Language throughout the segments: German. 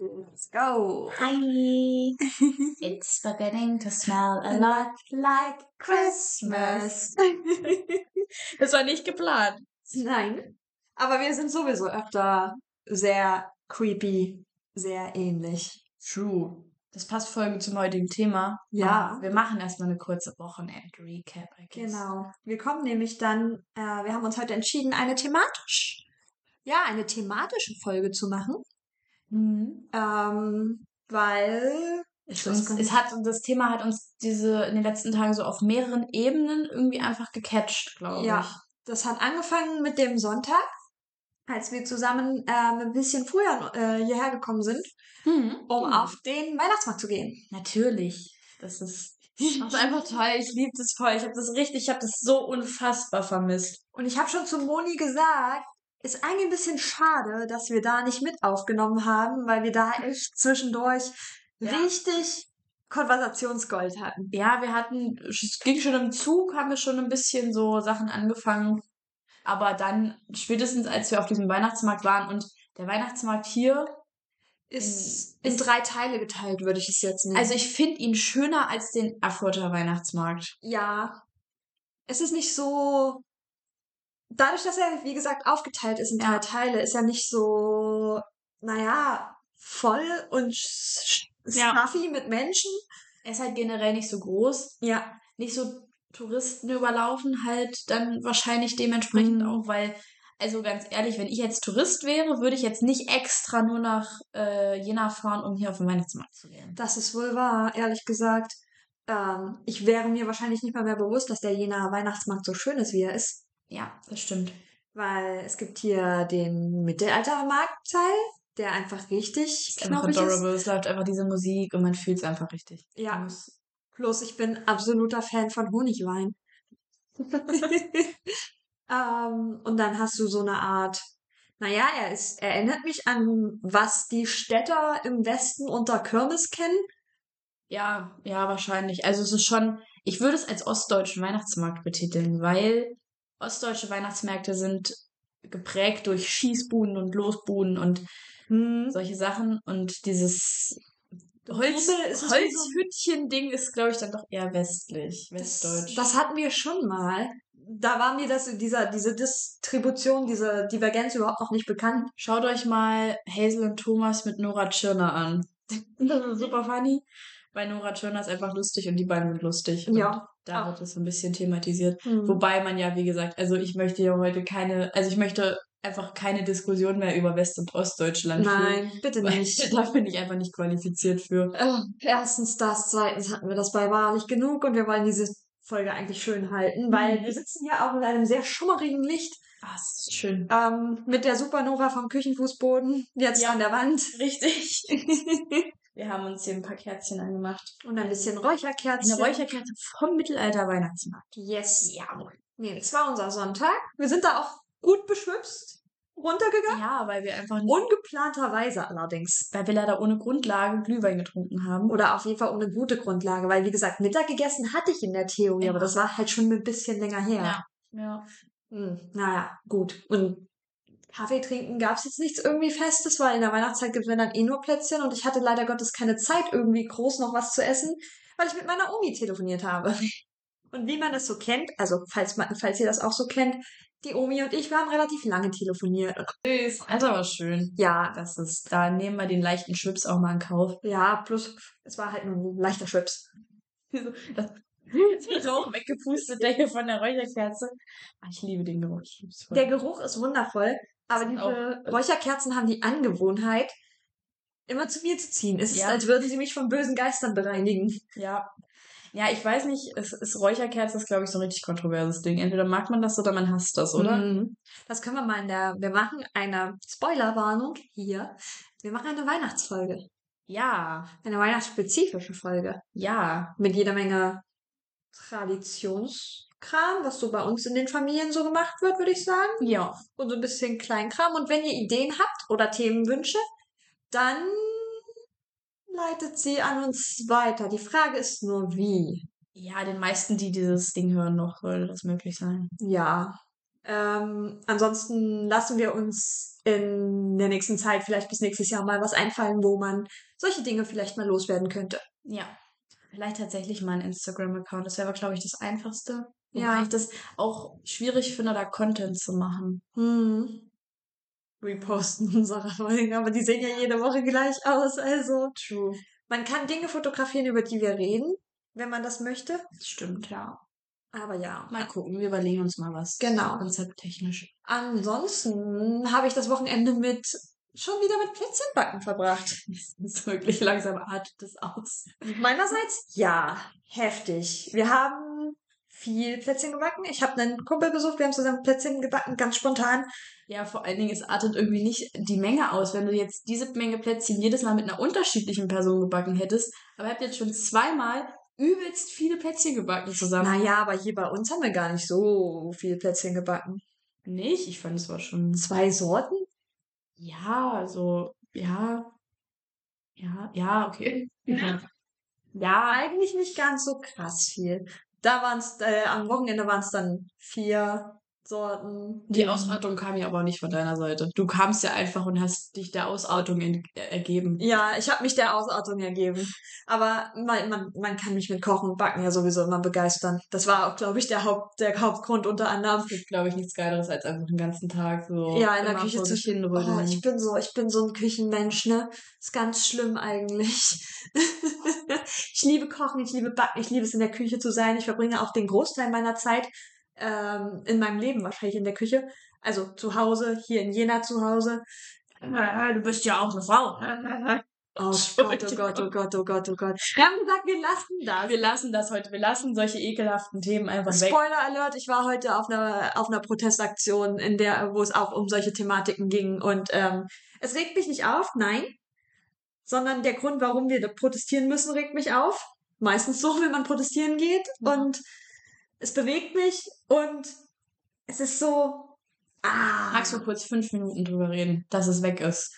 Let's go. Hi. It's beginning to smell a lot like Christmas. Das war nicht geplant. Nein. Aber wir sind sowieso öfter sehr creepy, sehr ähnlich. True. Das passt voll zum heutigen Thema. Ja. Aber Wir machen erstmal eine kurze Wochenend-Recap. Genau. Wir kommen nämlich dann, äh, wir haben uns heute entschieden, eine thematisch, ja, eine thematische Folge zu machen. Mhm. Ähm, weil Es, uns, es hat, das Thema hat uns diese in den letzten Tagen so auf mehreren Ebenen irgendwie einfach gecatcht, glaube Ja, ich. das hat angefangen mit dem Sonntag, als wir zusammen ähm, ein bisschen früher äh, hierher gekommen sind, Mhm. um Genau. auf den Weihnachtsmarkt zu gehen. Natürlich. Das ist, das ist einfach toll. Ich liebe das voll. Ich habe das richtig, ich habe das so unfassbar vermisst. Und ich habe schon zu Moni gesagt, ist eigentlich ein bisschen schade, dass wir da nicht mit aufgenommen haben, weil wir da echt zwischendurch Ja. richtig Konversationsgold hatten. Ja, wir hatten, es ging schon im Zug, haben wir schon ein bisschen so Sachen angefangen. Aber dann, spätestens als wir auf diesem Weihnachtsmarkt waren und der Weihnachtsmarkt hier, Ist In- in drei Teile geteilt, würde ich es jetzt nennen. also ich finde ihn schöner als den Erfurter Weihnachtsmarkt. ja, es ist nicht so. Dadurch, dass er, wie gesagt, aufgeteilt ist in drei. Teile, ist er nicht so, naja, voll und sch- Ja. stuffy mit Menschen. Er ist halt generell nicht so groß, Ja, nicht so Touristen überlaufen halt dann wahrscheinlich dementsprechend Mhm. auch, weil, also ganz ehrlich, wenn ich jetzt Tourist wäre, würde ich jetzt nicht extra nur nach äh, Jena fahren, um hier auf den Weihnachtsmarkt zu gehen. das ist wohl wahr, ehrlich gesagt. Ähm, ich wäre mir wahrscheinlich nicht mal mehr bewusst, dass der Jenaer Weihnachtsmarkt so schön ist, wie er ist. Ja, das stimmt. Weil es gibt hier den Mittelaltermarktteil, der einfach richtig ist einfach knappig ist. adorable. Es läuft einfach diese Musik und man fühlt es einfach richtig. Ja. Plus, ich bin absoluter Fan von Honigwein. ähm, und dann hast du so eine Art, naja, er ist, er erinnert mich an, was die Städter im Westen unter Kirmes kennen. Ja, ja, wahrscheinlich. Also es ist schon, ich würde es als ostdeutschen Weihnachtsmarkt betiteln, weil ostdeutsche Weihnachtsmärkte sind geprägt durch Schießbuden und Losbuden und Hm. solche Sachen und dieses Holz, Rubel ist glaube ich, dann doch eher westlich, Das, westdeutsch. das hatten wir schon mal. Da war mir das, dieser, diese Distribution, diese Divergenz überhaupt noch nicht bekannt. Schaut euch mal Hazel und Thomas mit Nora Tschirner an. Das ist super funny, weil Nora Tschirner ist einfach lustig und die beiden sind lustig. Ja. Da Ah. wird es ein bisschen thematisiert. Hm. Wobei man ja, wie gesagt, also ich möchte ja heute keine, also ich möchte einfach keine Diskussion mehr über West- und Ostdeutschland führen. Nein, bitte Weil nicht. da bin ich einfach nicht qualifiziert für. Äh, erstens das, zweitens hatten wir das bei wahrlich genug und wir wollen diese Folge eigentlich schön halten, weil Mhm. wir sitzen ja auch in einem sehr schummerigen Licht Ah, das ist schön. ähm, mit der Supernova vom Küchenfußboden jetzt Ja. an der Wand Richtig. Wir haben uns hier ein paar Kerzchen angemacht. und ein bisschen Räucherkerzen. Eine Räucherkerze vom Mittelalter-Weihnachtsmarkt. Yes. Jawohl. Nee, das war unser Sonntag. Wir sind da auch gut beschwipst runtergegangen. Ja, weil wir einfach Ungeplanterweise allerdings. weil wir leider ohne Grundlage Glühwein getrunken haben. Oder auf jeden Fall ohne gute Grundlage, weil wie gesagt, Mittag gegessen hatte ich in der Theorie, aber Ja. das war halt schon ein bisschen länger her. Ja. Ja. Hm, naja, gut. Und Kaffee trinken gab's jetzt nichts irgendwie Festes, weil in der Weihnachtszeit gibt es dann eh nur Plätzchen und ich hatte leider Gottes keine Zeit, irgendwie groß noch was zu essen, weil ich mit meiner Omi telefoniert habe. Und wie man es so kennt, also falls, man, falls ihr das auch so kennt, die Omi und ich, wir haben relativ lange telefoniert. Das ist aber schön. ja, Das ist, da nehmen wir den leichten Schwips auch mal in Kauf. ja, plus es war halt nur ein leichter Schwips. Das Rauch weggepustet, der hier von der Räucherkerze. Ah, Ich liebe den Geruch. Der Geruch ist wundervoll, aber diese auch- Räucherkerzen haben die Angewohnheit, immer zu mir zu ziehen. Es ist, Ja. als würden sie mich von bösen Geistern bereinigen. Ja. Ja, ich weiß nicht, es ist Räucherkerze ist, glaube ich, so ein richtig kontroverses Ding. Entweder mag man das oder man hasst das, oder? Mhm. Das können wir mal in der, wir machen eine Spoilerwarnung hier. Wir machen eine Weihnachtsfolge. Ja, Eine weihnachtsspezifische Folge. ja. Mit jeder Menge Traditionskram, was so bei uns in den Familien so gemacht wird, würde ich sagen. Ja. Und so ein bisschen Kleinkram. Und wenn ihr Ideen habt oder Themenwünsche, dann leitet sie an uns weiter. Die Frage ist nur, wie. Ja, den meisten, die dieses Ding hören, noch würde das möglich sein. Ja. Ähm, ansonsten lassen wir uns in der nächsten Zeit vielleicht bis nächstes Jahr mal was einfallen, wo man solche Dinge vielleicht mal loswerden könnte. Ja. Vielleicht tatsächlich mal ein Instagram-Account. Das wäre, glaube ich, das Einfachste. Wobei Ja. ich das auch schwierig finde, da Content zu machen. Hm. Reposten unserer Folgen, aber die sehen ja jede Woche gleich aus. Also, True. man kann Dinge fotografieren, über die wir reden, wenn man das möchte. Das stimmt, ja. Aber ja. Mal gucken, wir überlegen uns mal was. Genau. Konzepttechnisch. Ansonsten habe ich das Wochenende mit schon wieder mit Plätzchenbacken verbracht. Das ist wirklich langsam artet das aus. Meinerseits ja, heftig. Wir haben viel Plätzchen gebacken. Ich habe einen Kumpel besucht, wir haben zusammen Plätzchen gebacken, ganz spontan. Ja, vor allen Dingen, es artet irgendwie nicht die Menge aus. Wenn du jetzt diese Menge Plätzchen jedes Mal mit einer unterschiedlichen Person gebacken hättest, aber ihr habt jetzt schon zweimal übelst viele Plätzchen gebacken zusammen. Naja, aber hier bei uns haben wir gar nicht so viel Plätzchen gebacken. Nicht? Ich fand, es war schon. Zwei Sorten? Ja, also, ja. Ja, ja, okay. Ja. Ja, Eigentlich nicht ganz so krass viel. Da waren es, äh, am Wochenende waren es dann vier Sorten. die Ausartung kam ja aber nicht von deiner Seite. Du kamst ja einfach und hast dich der Ausartung äh, ergeben. Ja, ich habe mich der Ausartung ergeben. Aber man, man, man kann mich mit Kochen und Backen ja sowieso immer begeistern. Das war auch, glaube ich, der, Haupt, der Hauptgrund unter anderem. Es gibt, glaube ich, nichts Geileres, als einfach den ganzen Tag so Ja, in der Küche zu hinrütteln. Oh, ich bin so, ich bin so ein Küchenmensch, ne? Ist ganz schlimm eigentlich. ich liebe Kochen, ich liebe Backen, ich liebe es in der Küche zu sein. Ich verbringe auch den Großteil meiner Zeit ähm, in meinem Leben wahrscheinlich in der Küche. Also zu Hause, hier in Jena zu Hause. du bist ja auch eine Frau. Oh Gott, oh Gott, oh Gott, oh Gott, oh Gott. Wir haben gesagt, wir lassen das. Wir lassen das heute. Wir lassen solche ekelhaften Themen einfach weg. Spoiler Alert, ich war heute auf einer, auf einer Protestaktion, in der, wo es auch um solche Thematiken ging. Und ähm, es regt mich nicht auf, nein. Sondern der Grund, warum wir protestieren müssen, regt mich auf. Meistens so, wenn man protestieren geht. Und es bewegt mich und es ist so. Ah. Magst du kurz fünf Minuten drüber reden, dass es weg ist?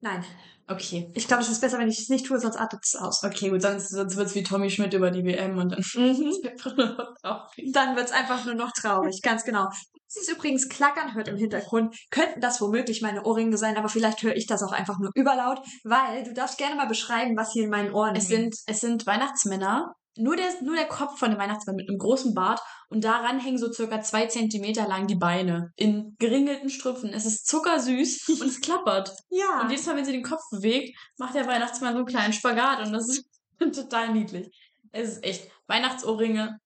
Nein. Okay. Ich glaube, es ist besser, wenn ich es nicht tue, sonst artet es aus. Okay, gut, sonst, sonst wird's wie Tommy Schmidt über die WM und dann Mhm. ist einfach nur noch traurig. Dann wird's einfach nur noch traurig, ganz genau. Es ist übrigens klackern hört im Hintergrund. Könnten das womöglich meine Ohrringe sein, aber vielleicht höre ich das auch einfach nur überlaut, weil du darfst gerne mal beschreiben, was hier in meinen Ohren Es hängt. sind, es sind Weihnachtsmänner. Nur der, nur der Kopf von dem Weihnachtsmann mit einem großen Bart und daran hängen so circa zwei Zentimeter lang die Beine in geringelten Strümpfen. Es ist zuckersüß und es klappert. Ja. Und jedes Mal, wenn sie den Kopf bewegt, macht der Weihnachtsmann so einen kleinen Spagat und das ist total niedlich. Es ist echt. Weihnachtsohrringe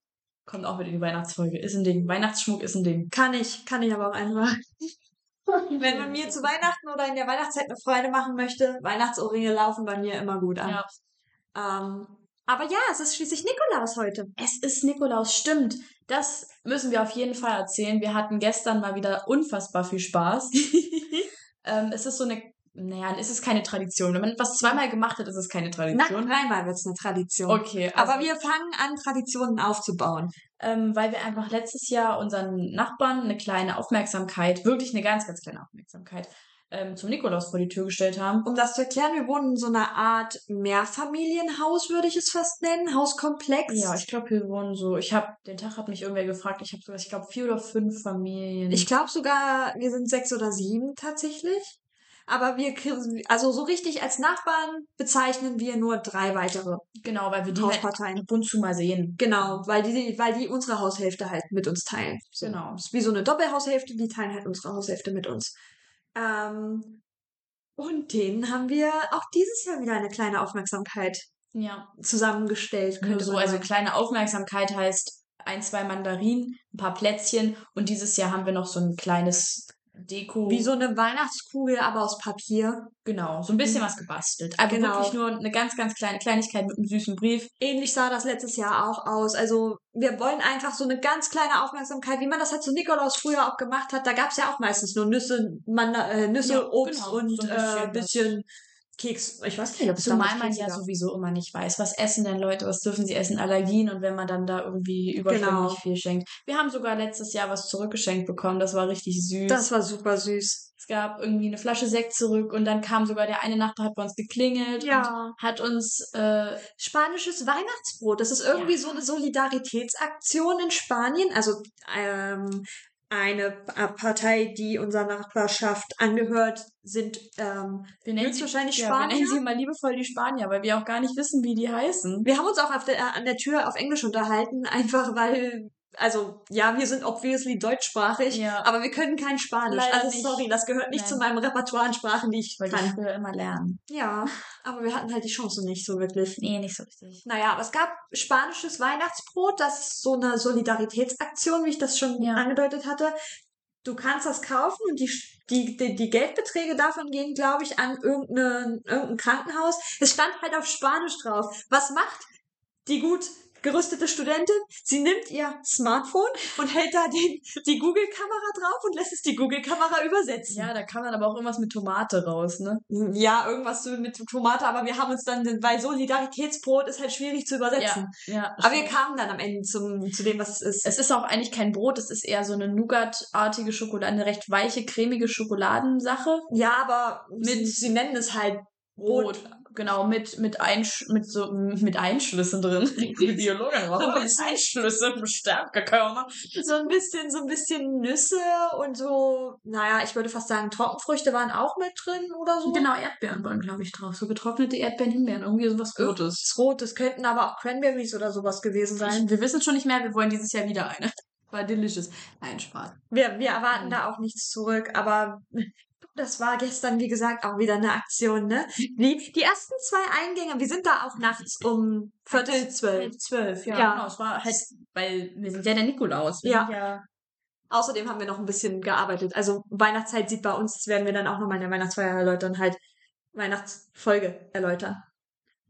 kommt auch mit in die Weihnachtsfolge. Ist ein Ding. Weihnachtsschmuck ist ein Ding. kann ich, kann ich aber auch einfach. Wenn man mir zu Weihnachten oder in der Weihnachtszeit eine Freude machen möchte, Weihnachtsohrringe laufen bei mir immer gut an. Ja. Ähm, aber ja, es ist schließlich Nikolaus heute. Es ist Nikolaus, stimmt. Das müssen wir auf jeden Fall erzählen. Wir hatten gestern mal wieder unfassbar viel Spaß. ähm, es ist so eine, naja, es ist keine Tradition. Wenn man etwas zweimal gemacht hat, ist es keine Na, Tradition. dreimal wird's eine Tradition. Okay, also, Aber wir fangen an, Traditionen aufzubauen. ähm, weil wir einfach letztes Jahr unseren Nachbarn eine kleine Aufmerksamkeit, wirklich eine ganz, ganz kleine Aufmerksamkeit, ähm, zum Nikolaus vor die Tür gestellt haben. Um das zu erklären, wir wohnen in so einer Art Mehrfamilienhaus, würde ich es fast nennen, Hauskomplex. Ja, ich glaube, wir wohnen so. Ich habe den Tag hat mich irgendwer gefragt. Ich habe sogar, ich glaube, vier oder fünf Familien. Ich glaube sogar, wir sind sechs oder sieben tatsächlich. Aber wir, also so richtig als Nachbarn bezeichnen wir nur drei weitere genau, weil wir die halt Hausparteien. ab und zu mal sehen. Genau, weil die, weil die unsere Haushälfte halt mit uns teilen. So. Genau. Das ist wie so eine Doppelhaushälfte, die teilen halt unsere Haushälfte mit uns. Ähm, und denen haben wir auch dieses Jahr wieder eine kleine Aufmerksamkeit Ja. zusammengestellt. Könnte so, also kleine Aufmerksamkeit heißt ein, zwei Mandarinen, ein paar Plätzchen und dieses Jahr haben wir noch so ein kleines Deko. Wie so eine Weihnachtskugel, aber aus Papier. Genau, so ein bisschen was gebastelt. Aber Genau. wirklich nur eine ganz, ganz kleine Kleinigkeit mit einem süßen Brief. Ähnlich sah das letztes Jahr auch aus. Also wir wollen einfach so eine ganz kleine Aufmerksamkeit, wie man das halt zu Nikolaus früher auch gemacht hat. Da gab's ja auch meistens nur Nüsse, Manda äh, Nüsse, Ja, Obst genau, und so ein äh, bisschen bisschen Keks. Ich weiß nicht, ob es Zumal man ja gab. sowieso immer nicht weiß, was essen denn Leute, was dürfen sie essen, Allergien und wenn man dann da irgendwie überschwänglich Genau. viel schenkt. Wir haben sogar letztes Jahr was zurückgeschenkt bekommen, das war richtig süß. Das war super süß. es gab irgendwie eine Flasche Sekt zurück und dann kam sogar der eine Nacht, hat bei uns geklingelt Ja. und hat uns äh, Spanisches Weihnachtsbrot. Das ist irgendwie Ja. so eine Solidaritätsaktion in Spanien. Also ähm, eine Partei, die unserer Nachbarschaft angehört, sind ähm, Wir nennen sie höchstwahrscheinlich ja, Spanier. wir nennen sie immer liebevoll die Spanier, weil wir auch gar nicht wissen, wie die heißen. Wir haben uns auch auf der, an der Tür auf Englisch unterhalten, einfach weil, also ja, wir sind obviously deutschsprachig, Ja. aber wir können kein Spanisch. Leider also nicht. sorry, das gehört nicht Nein. zu meinem Repertoire an Sprachen, die ich Wollte ich kann. früher immer lernen. Ja, aber wir hatten halt die Chance nicht so wirklich. Nee, nicht so richtig. Naja, aber es gab spanisches Weihnachtsbrot, das ist so eine Solidaritätsaktion, wie ich das schon Ja. angedeutet hatte. Du kannst das kaufen und die, die, die, die Geldbeträge davon gehen, glaube ich, an irgendein, irgendein Krankenhaus. Es stand halt auf Spanisch drauf. Was macht die gut gerüstete Studentin? Sie nimmt ihr Smartphone und hält da den, die Google-Kamera drauf und lässt es die Google-Kamera übersetzen. Ja, da kann man aber auch irgendwas mit Tomate raus, ne? Ja, irgendwas mit Tomate, aber wir haben uns dann, weil Solidaritätsbrot ist halt schwierig zu übersetzen. ja. Aber wir kamen dann am Ende zum, zu dem, was es ist. Es ist auch eigentlich kein Brot, es ist eher so eine Nougat-artige Schokolade, eine recht weiche, cremige Schokoladensache. ja, aber sie, Mit- sie nennen es halt Brot. Brot. Genau, mit, mit, Einsch mit so, mit Einschlüssen drin. Die Biologin So ein bisschen. Einschlüsse im Stärkekörner. So ein bisschen, so ein bisschen Nüsse und so, naja, ich würde fast sagen, Trockenfrüchte waren auch mit drin oder so. Genau, Erdbeeren waren, glaube ich, drauf. So getrocknete Erdbeeren, Himbeeren, irgendwie sowas Rotes. Das Rot, das könnten aber auch Cranberries oder sowas gewesen sein. Wir wissen schon nicht mehr, wir wollen dieses Jahr wieder eine. War delicious. Nein, Spaß. Wir, wir erwarten Mhm. da auch nichts zurück, aber das war gestern, wie gesagt, auch wieder eine Aktion, ne? Die, die ersten zwei Eingänge, wir sind da auch nachts um Viertel zwölf. Halb zwölf, ja. Ja. Genau, es war halt, weil wir sind ja der Nikolaus. Ja. Ja Außerdem haben wir noch ein bisschen gearbeitet. Also Weihnachtszeit sieht bei uns, das werden wir dann auch nochmal in der Weihnachtsfeier erläutern, halt Weihnachtsfolge erläutern.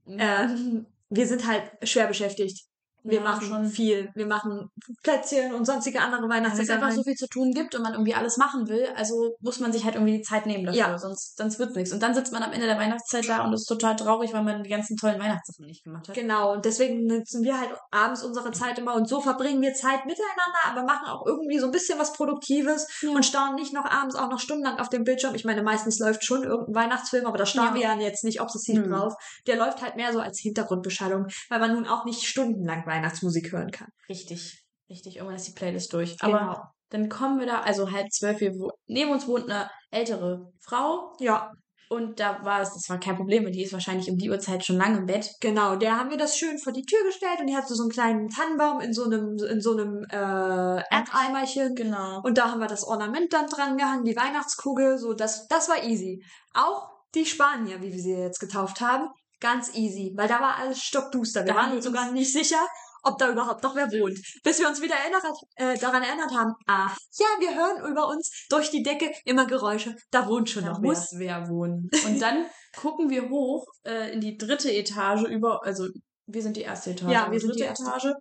Ähm, wir sind halt schwer beschäftigt. Wir Ja, machen schon. viel. Wir machen Plätzchen und sonstige andere Weil es Weihnachtssachen. einfach so viel zu tun gibt und man irgendwie alles machen will, also muss man sich halt irgendwie die Zeit nehmen dafür, Ja. sonst, sonst wird's nichts. Und dann sitzt man am Ende der Weihnachtszeit da und ist total traurig, weil man die ganzen tollen Weihnachtssachen nicht gemacht hat. Genau, und deswegen nutzen wir halt abends unsere Zeit immer und so verbringen wir Zeit miteinander, aber machen auch irgendwie so ein bisschen was Produktives Ja. und starren nicht noch abends auch noch stundenlang auf dem Bildschirm. Ich meine, meistens läuft schon irgendein Weihnachtsfilm, aber da starren wir ja jetzt nicht obsessiv Nö. drauf. Der läuft halt mehr so als Hintergrundbeschallung, weil man nun auch nicht stundenlang Weihnachtsmusik hören kann. Richtig, richtig. Irgendwann ist die Playlist durch. Aber Genau. dann kommen wir da, also halb zwölf, wir, neben uns wohnt eine ältere Frau Ja, und da war es, das war kein Problem, weil die ist wahrscheinlich um die Uhrzeit schon lange im Bett. genau. Der haben wir das schön vor die Tür gestellt und die hatte so einen kleinen Tannenbaum in so einem, in so einem äh, Erdeimerchen. Genau. Und da haben wir das Ornament dann dran gehangen, die Weihnachtskugel, so das, das war easy. Auch die Spanier, wie wir sie jetzt getauft haben, ganz easy, weil da war alles stockduster. Wir Da waren uns sogar nicht sicher, ob da überhaupt noch wer wohnt. Bis wir uns wieder erinnert, äh, daran erinnert haben, ah, ja, wir hören über uns durch die Decke immer Geräusche, da wohnt schon Da noch wer. muss wer wohnen. Und dann gucken wir hoch äh, in die dritte Etage über, also wir sind die erste Etage. Ja, aber wir sind die dritte erste. Etage.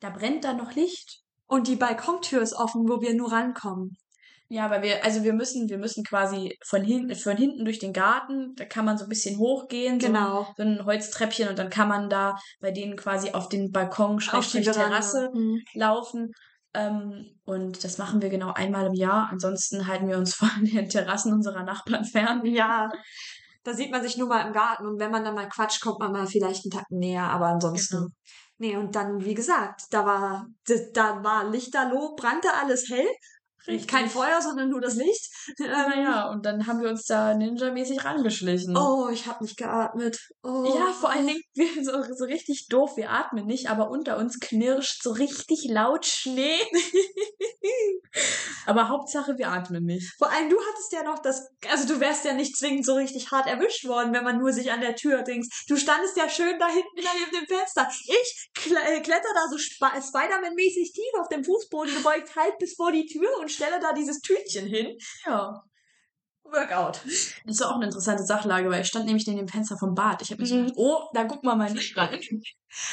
Da brennt da noch Licht. Und die Balkontür ist offen, wo wir nur rankommen. Ja, aber wir, also wir müssen, wir müssen quasi von hinten, von hinten durch den Garten, da kann man so ein bisschen hochgehen, Genau. so, so ein Holztreppchen und dann kann man da bei denen quasi auf den Balkon, Auf die Schrägstrich. Terrasse Mhm. laufen. Ähm, und das machen wir genau einmal im Jahr. Ansonsten halten wir uns von den Terrassen unserer Nachbarn fern. Ja, da sieht man sich nur mal im Garten und wenn man dann mal quatscht, kommt man mal vielleicht einen Tag näher, aber ansonsten. Genau. Nee, und dann, wie gesagt, da war, da, da war Lichterloh, brannte alles hell. Kein Feuer, sondern nur das Licht. Ähm, Naja, und dann haben wir uns da ninja-mäßig rangeschlichen. Oh, ich habe nicht geatmet. Oh. Ja, vor allen Dingen, wir so, so richtig doof, wir atmen nicht, aber unter uns knirscht so richtig laut Schnee. aber Hauptsache, wir atmen nicht. Vor allem, du hattest ja noch das, also du wärst ja nicht zwingend so richtig hart erwischt worden, wenn man nur sich an der Tür dings. Du standest ja schön da hinten neben dem Fenster. Ich äh, kletter da so Sp Spider-Man-mäßig tief auf dem Fußboden gebeugt, halb bis vor die Tür und stelle da dieses Tütchen hin. Ja. Workout. Das war auch eine interessante Sachlage, weil ich stand nämlich neben dem Fenster vom Bad. Ich habe so Mhm. gedacht, oh, da guck mal mal nicht rein.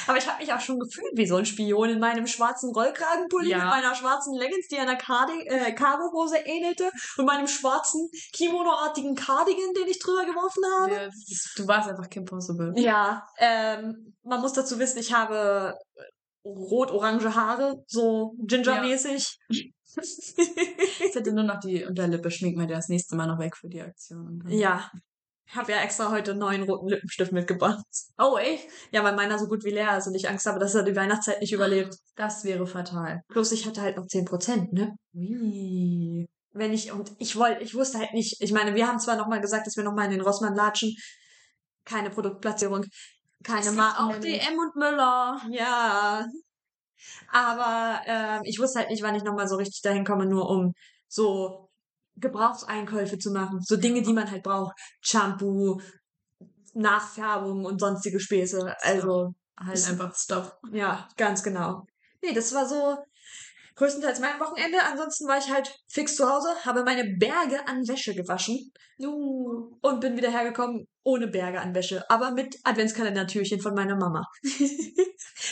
Aber ich habe mich auch schon gefühlt wie so ein Spion in meinem schwarzen Rollkragenpulli Ja. mit meiner schwarzen Leggings, die einer Cardi äh, Cargohose ähnelte und meinem schwarzen Kimono-artigen Cardigan, den ich drüber geworfen habe. Ja, ist- du warst einfach Kim Possible. Ja, ähm, man muss dazu wissen, ich habe rot-orange Haare, so Ginger-mäßig. Jetzt hätte nur noch die Unterlippe, schmink mir das nächste Mal noch weg für die Aktion. Ja. Ich habe ja extra heute einen neuen roten Lippenstift mitgebracht. Oh, echt? Ja, weil meiner so gut wie leer ist und ich Angst habe, dass er die Weihnachtszeit nicht überlebt. Das wäre fatal. Plus ich hatte halt noch 10%, ne? Wie? Wenn ich, und ich wollte, ich wusste halt nicht, ich meine, wir haben zwar nochmal gesagt, dass wir nochmal in den Rossmann latschen. Keine Produktplatzierung, keine Marken. Auch DM und Müller. Ja. Aber ähm, ich wusste halt nicht, wann ich nochmal so richtig dahin komme, nur um so Gebrauchseinkäufe zu machen. So Dinge, die man halt braucht. Shampoo, Nachfärbung und sonstige Späße. Also, Halt einfach Stuff. ja, ganz genau. Nee, das war so größtenteils mein Wochenende. Ansonsten war ich halt fix zu Hause, habe meine Berge an Wäsche gewaschen Uh. und bin wieder hergekommen ohne Berge an Wäsche, aber mit Adventskalender-Türchen von meiner Mama.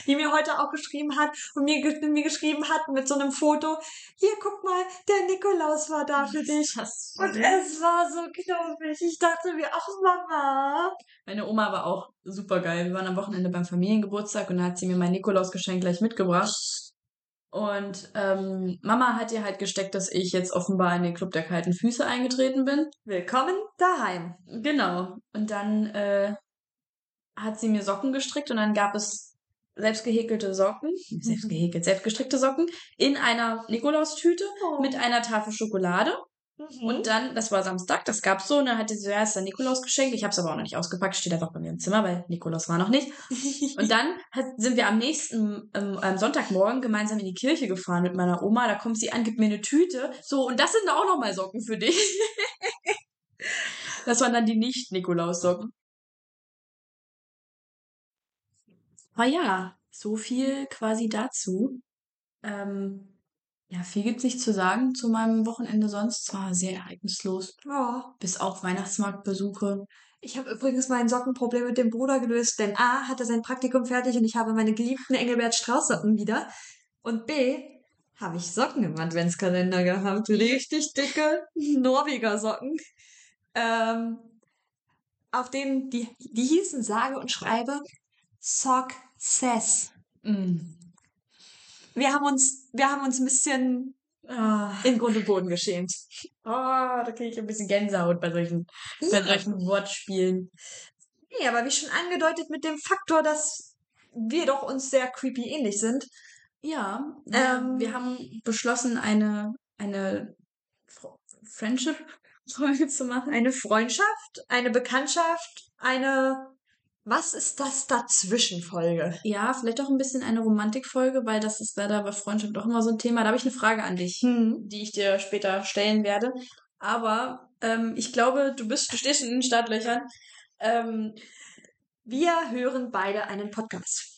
die mir heute auch geschrieben hat und mir, mir geschrieben hat mit so einem Foto, hier, guck mal, der Nikolaus war da für dich. Das Und es war so knuffig. Ich dachte mir, ach Mama. Meine Oma war auch super geil. Wir waren am Wochenende beim Familiengeburtstag und da hat sie mir mein Nikolausgeschenk gleich mitgebracht. Und ähm, Mama hat ihr halt gesteckt, dass ich jetzt offenbar in den Club der kalten Füße eingetreten bin. Willkommen daheim. Genau. Und dann äh, hat sie mir Socken gestrickt und dann gab es selbst gehäkelte Socken, selbst gehäkelt, selbst gestrickte Socken in einer Nikolaustüte mit einer Tafel Schokolade. Mhm. Und dann, das war Samstag, das gab's so, und dann hatte sie so, ja, ist ein Nikolaus geschenkt. Ich habe es aber auch noch nicht ausgepackt, steht einfach bei mir im Zimmer, weil Nikolaus war noch nicht. Und dann hat, sind wir am nächsten, ähm, am Sonntagmorgen gemeinsam in die Kirche gefahren mit meiner Oma. Da kommt sie an, gibt mir eine Tüte. So, und das sind auch noch mal Socken für dich. das waren dann die Nicht-Nikolaus-Socken. Aber ja, so viel quasi dazu. Ähm, ja, viel gibt's nicht zu sagen zu meinem Wochenende sonst. Es war sehr ereignislos. ja. Bis auf Weihnachtsmarktbesuche. Ich habe übrigens mein Sockenproblem mit dem Bruder gelöst, denn A hatte sein Praktikum fertig und ich habe meine geliebten Engelbert Strauß Socken wieder. Und B habe ich Socken im Adventskalender gehabt. Richtig dicke Norweger Socken. Ähm, auf denen die, die hießen sage und schreibe Success. Mm. Wir haben uns, wir haben uns ein bisschen Ah, in Grund und Boden geschämt. ah, da kriege ich ein bisschen Gänsehaut bei solchen, bei solchen Wortspielen. Nee, aber wie schon angedeutet mit dem Faktor, dass wir doch uns sehr creepy ähnlich sind. Ja, Ähm, wir haben beschlossen, eine, eine Fr- Friendship-Folge zu machen. Eine Freundschaft, eine Bekanntschaft, eine Was ist das dazwischen Folge? Ja, vielleicht auch ein bisschen eine Romantikfolge, weil das ist leider bei Freundschaft auch immer so ein Thema. Da habe ich eine Frage an dich, Hm. die ich dir später stellen werde. Aber ähm, ich glaube, du bist, du stehst in den Startlöchern. Ähm, Wir hören beide einen Podcast.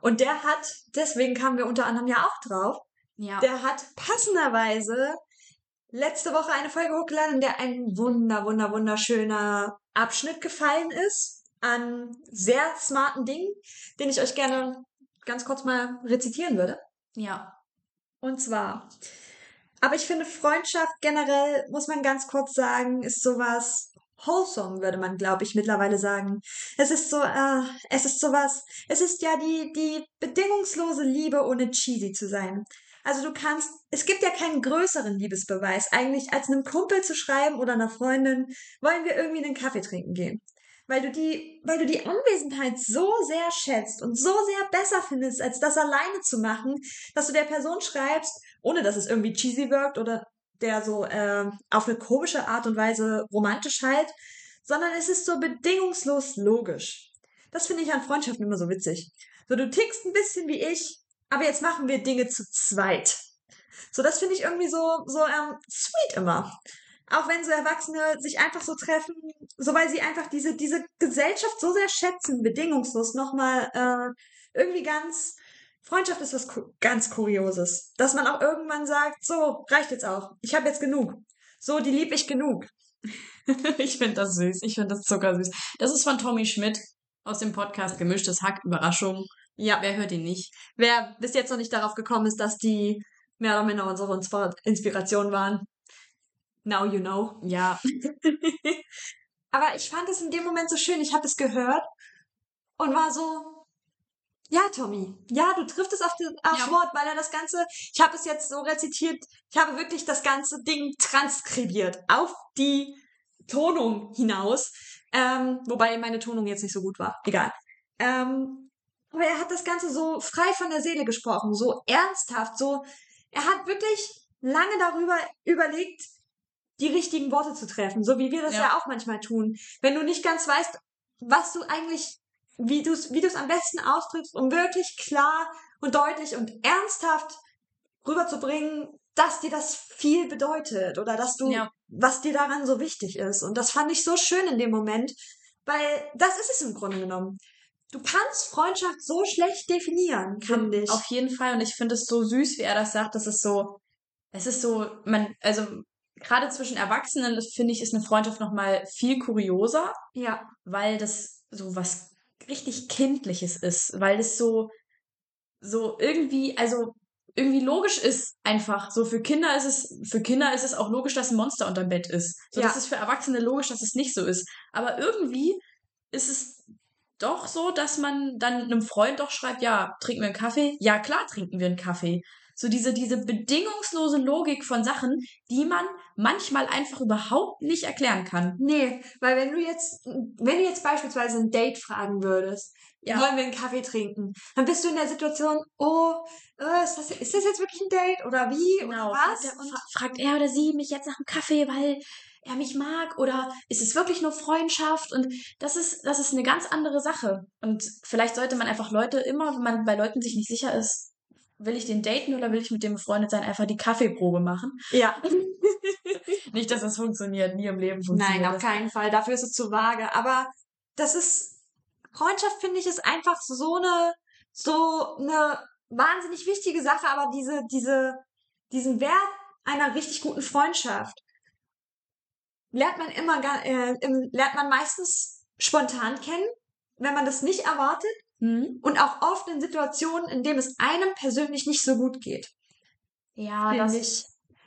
Und der hat, deswegen kamen wir unter anderem ja auch drauf, ja. der hat passenderweise letzte Woche eine Folge hochgeladen, in der ein wunder, wunder, wunderschöner Abschnitt gefallen ist an sehr smarten Dingen, den ich euch gerne ganz kurz mal rezitieren würde. ja. Und zwar, aber ich finde, Freundschaft generell, muss man ganz kurz sagen, ist sowas wholesome, würde man, glaube ich, mittlerweile sagen. Es ist so, äh, es ist sowas, es ist ja die, die bedingungslose Liebe, ohne cheesy zu sein. Also du kannst, es gibt ja keinen größeren Liebesbeweis eigentlich, als einem Kumpel zu schreiben oder einer Freundin, wollen wir irgendwie einen Kaffee trinken gehen. Weil du die, weil du die Anwesenheit so sehr schätzt und so sehr besser findest, als das alleine zu machen, dass du der Person schreibst, ohne dass es irgendwie cheesy wirkt oder der so äh, auf eine komische Art und Weise romantisch halt, sondern es ist so bedingungslos logisch. Das finde ich an Freundschaften immer so witzig. So, du tickst ein bisschen wie ich, aber jetzt machen wir Dinge zu zweit. So, das finde ich irgendwie so, so ähm, sweet immer. Auch wenn so Erwachsene sich einfach so treffen, so weil sie einfach diese, diese Gesellschaft so sehr schätzen, bedingungslos nochmal äh, irgendwie ganz, Freundschaft ist was ganz Kurioses. Dass man auch irgendwann sagt, so, reicht jetzt auch. Ich habe jetzt genug. So, die lieb ich genug. ich finde das süß. Ich finde das zuckersüß. Das ist von Tommy Schmidt aus dem Podcast Gemischtes Hack. Überraschung. Ja. Wer hört ihn nicht? Wer bis jetzt noch nicht darauf gekommen ist, dass die mehr oder minder unsere Insp- Inspiration waren. Now you know. Ja. Aber ich fand es in dem Moment so schön. Ich habe es gehört und war so, ja, Tommy, ja, du triffst es auf das, Ja. Wort, weil er das Ganze, ich habe es jetzt so rezitiert, ich habe wirklich das ganze Ding transkribiert auf die Tonung hinaus. Ähm, wobei meine Tonung jetzt nicht so gut war. Egal. Ähm, aber er hat das Ganze so frei von der Seele gesprochen, so ernsthaft, so. Er hat wirklich lange darüber überlegt, die richtigen Worte zu treffen, so wie wir das ja, Ja. auch manchmal tun. Wenn du nicht ganz weißt, was du eigentlich, wie du es wie du's am besten ausdrückst, um wirklich klar und deutlich und ernsthaft rüberzubringen, dass dir das viel bedeutet oder dass du, Ja. was dir daran so wichtig ist. Und das fand ich so schön in dem Moment, weil das ist es im Grunde genommen. Du kannst Freundschaft so schlecht definieren, finde ich. Auf jeden Fall. Und ich finde es so süß, wie er das sagt. Das ist so, es ist so, man, also gerade zwischen Erwachsenen, das finde ich, ist eine Freundschaft nochmal viel kurioser, ja, weil das so was richtig Kindliches ist, weil es so, so irgendwie, also irgendwie logisch ist einfach. So für Kinder ist es, für Kinder ist es auch logisch, dass ein Monster unterm Bett ist. So, Ja. das ist für Erwachsene logisch, dass es nicht so ist. Aber irgendwie ist es doch so, dass man dann einem Freund doch schreibt, ja, trinken wir einen Kaffee? Ja, klar trinken wir einen Kaffee. So diese, diese bedingungslose Logik von Sachen, die man manchmal einfach überhaupt nicht erklären kann. Nee, weil wenn du jetzt, wenn du jetzt beispielsweise ein Date fragen würdest, Ja. wollen wir einen Kaffee trinken, dann bist du in der Situation, oh, äh, ist, das, ist das jetzt wirklich ein Date oder wie Genau. oder Fragt was? er, Und fra- fragt er oder sie mich jetzt nach einem Kaffee, weil er mich mag? Oder ist es wirklich nur Freundschaft? Und das ist, das ist eine ganz andere Sache. Und vielleicht sollte man einfach Leute immer, wenn man bei Leuten sich nicht sicher ist, will ich den daten oder will ich mit dem befreundet sein, einfach die Kaffeeprobe machen. ja, Nicht, dass das funktioniert, nie im Leben funktioniert nein, auf das. keinen Fall. Dafür ist es zu vage. Aber das ist, Freundschaft finde ich ist einfach so eine, so eine wahnsinnig wichtige Sache. Aber diese, diese, diesen Wert einer richtig guten Freundschaft lernt man immer, äh, im- lernt man meistens spontan kennen, wenn man das nicht erwartet. Hm? Und auch oft in Situationen, in denen es einem persönlich nicht so gut geht. Ja, das ich.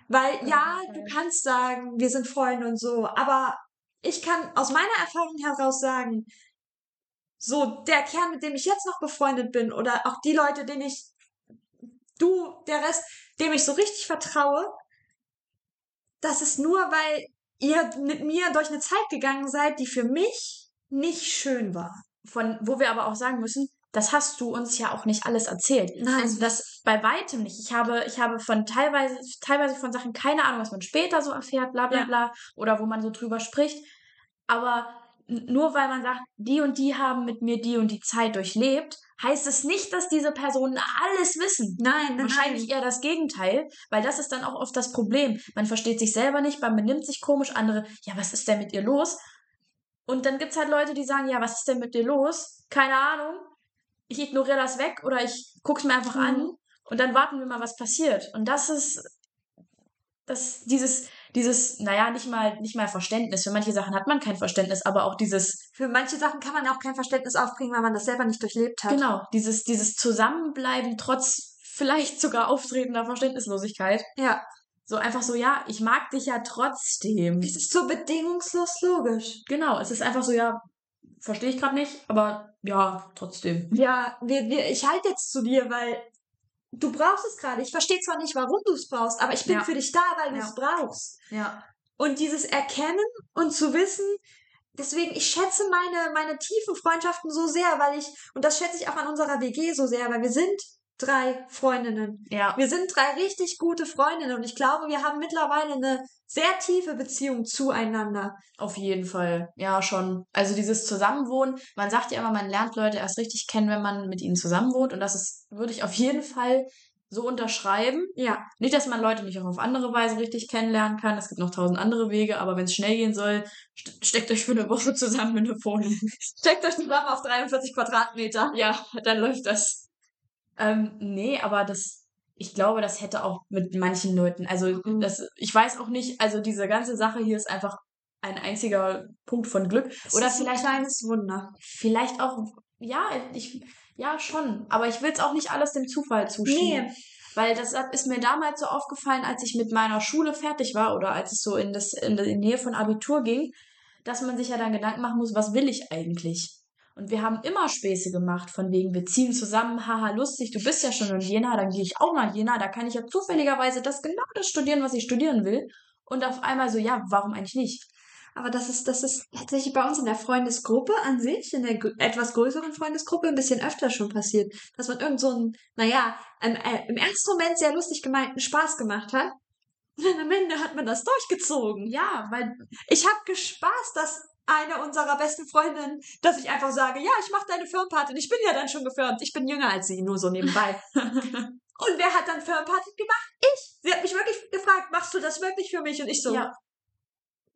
Weil ja, du kannst sagen, wir sind Freunde und so, aber ich kann aus meiner Erfahrung heraus sagen, so der Kern, mit dem ich jetzt noch befreundet bin, oder auch die Leute, denen ich, du, der Rest, dem ich so richtig vertraue, das ist nur, weil ihr mit mir durch eine Zeit gegangen seid, die für mich nicht schön war. Von, wo wir aber auch sagen müssen, das hast du uns ja auch nicht alles erzählt. Nein. Also das bei weitem nicht. Ich habe, ich habe von teilweise, teilweise von Sachen keine Ahnung, was man später so erfährt, bla bla Ja. bla, oder wo man so drüber spricht. Aber nur weil man sagt, die und die haben mit mir die und die Zeit durchlebt, heißt es nicht, dass diese Personen alles wissen. Nein, nein, Wahrscheinlich eher das Gegenteil, weil das ist dann auch oft das Problem. Man versteht sich selber nicht, man benimmt sich komisch, andere, ja, was ist denn mit ihr los? Und dann gibt's halt Leute, die sagen, ja, was ist denn mit dir los? Keine Ahnung. Ich ignoriere das weg oder ich guck's mir einfach Mhm. an und dann warten wir mal, was passiert. Und das ist das, dieses, dieses, naja, nicht mal, nicht mal Verständnis. Für manche Sachen hat man kein Verständnis, aber auch dieses, Für manche Sachen kann man auch kein Verständnis aufbringen, weil man das selber nicht durchlebt hat. genau, dieses, dieses Zusammenbleiben trotz vielleicht sogar auftretender Verständnislosigkeit. Ja. So einfach so, ja, ich mag dich ja trotzdem. Es ist so bedingungslos logisch. Genau, es ist einfach so, ja, verstehe ich gerade nicht, aber ja, trotzdem. Ja, wir, wir, ich halte jetzt zu dir, weil du brauchst es gerade. Ich verstehe zwar nicht, warum du es brauchst, aber ich bin Ja. für dich da, weil du Ja. es brauchst. Ja. Und dieses Erkennen und zu wissen, deswegen, ich schätze meine, meine tiefen Freundschaften so sehr, weil ich, und das schätze ich auch an unserer WG so sehr, weil wir sind drei Freundinnen. Ja. Wir sind drei richtig gute Freundinnen und ich glaube, wir haben mittlerweile eine sehr tiefe Beziehung zueinander. Auf jeden Fall. Ja, schon. Also dieses Zusammenwohnen, man sagt ja immer, man lernt Leute erst richtig kennen, wenn man mit ihnen zusammenwohnt. Und das ist, würde ich auf jeden Fall so unterschreiben. Ja, Nicht, dass man Leute nicht auch auf andere Weise richtig kennenlernen kann. Es gibt noch tausend andere Wege, aber wenn es schnell gehen soll, st steckt euch für eine Woche zusammen in eine Wohnung. steckt euch zusammen auf 43 Quadratmeter. ja, dann läuft das. Ähm, nee, aber das, ich glaube, das hätte auch mit manchen Leuten, also Mhm. das, ich weiß auch nicht, also diese ganze Sache hier ist einfach ein einziger Punkt von Glück. Oder ist vielleicht, ein kleines Wunder. vielleicht auch, ja, ich, ja, schon. Aber ich will es auch nicht alles dem Zufall zuschieben. Nee. Weil das ist mir damals so aufgefallen, als ich mit meiner Schule fertig war oder als es so in, das, in die Nähe von Abitur ging, dass man sich ja dann Gedanken machen muss, was will ich eigentlich? Und wir haben immer Späße gemacht, von wegen, wir ziehen zusammen, haha, lustig, du bist ja schon in Jena, dann gehe ich auch nach Jena, da kann ich ja zufälligerweise das genau das studieren, was ich studieren will. Und auf einmal so, ja, warum eigentlich nicht? Aber das ist, das ist tatsächlich bei uns in der Freundesgruppe an sich, in der etwas größeren Freundesgruppe, ein bisschen öfter schon passiert. Dass man irgend so einen, naja, im, äh, im ersten Moment sehr lustig gemeinten Spaß gemacht hat. Und dann am Ende hat man das durchgezogen. Ja, weil Ich habe gespaßt, dass eine unserer besten Freundinnen, dass ich einfach sage, ja, ich mache deine Firmenparty. Und ich bin ja dann schon gefirmt. Ich bin jünger als sie, nur so nebenbei. Und wer hat dann Firmenparty gemacht? Ich. Sie hat mich wirklich gefragt, machst du das wirklich für mich? Und ich so, Ja.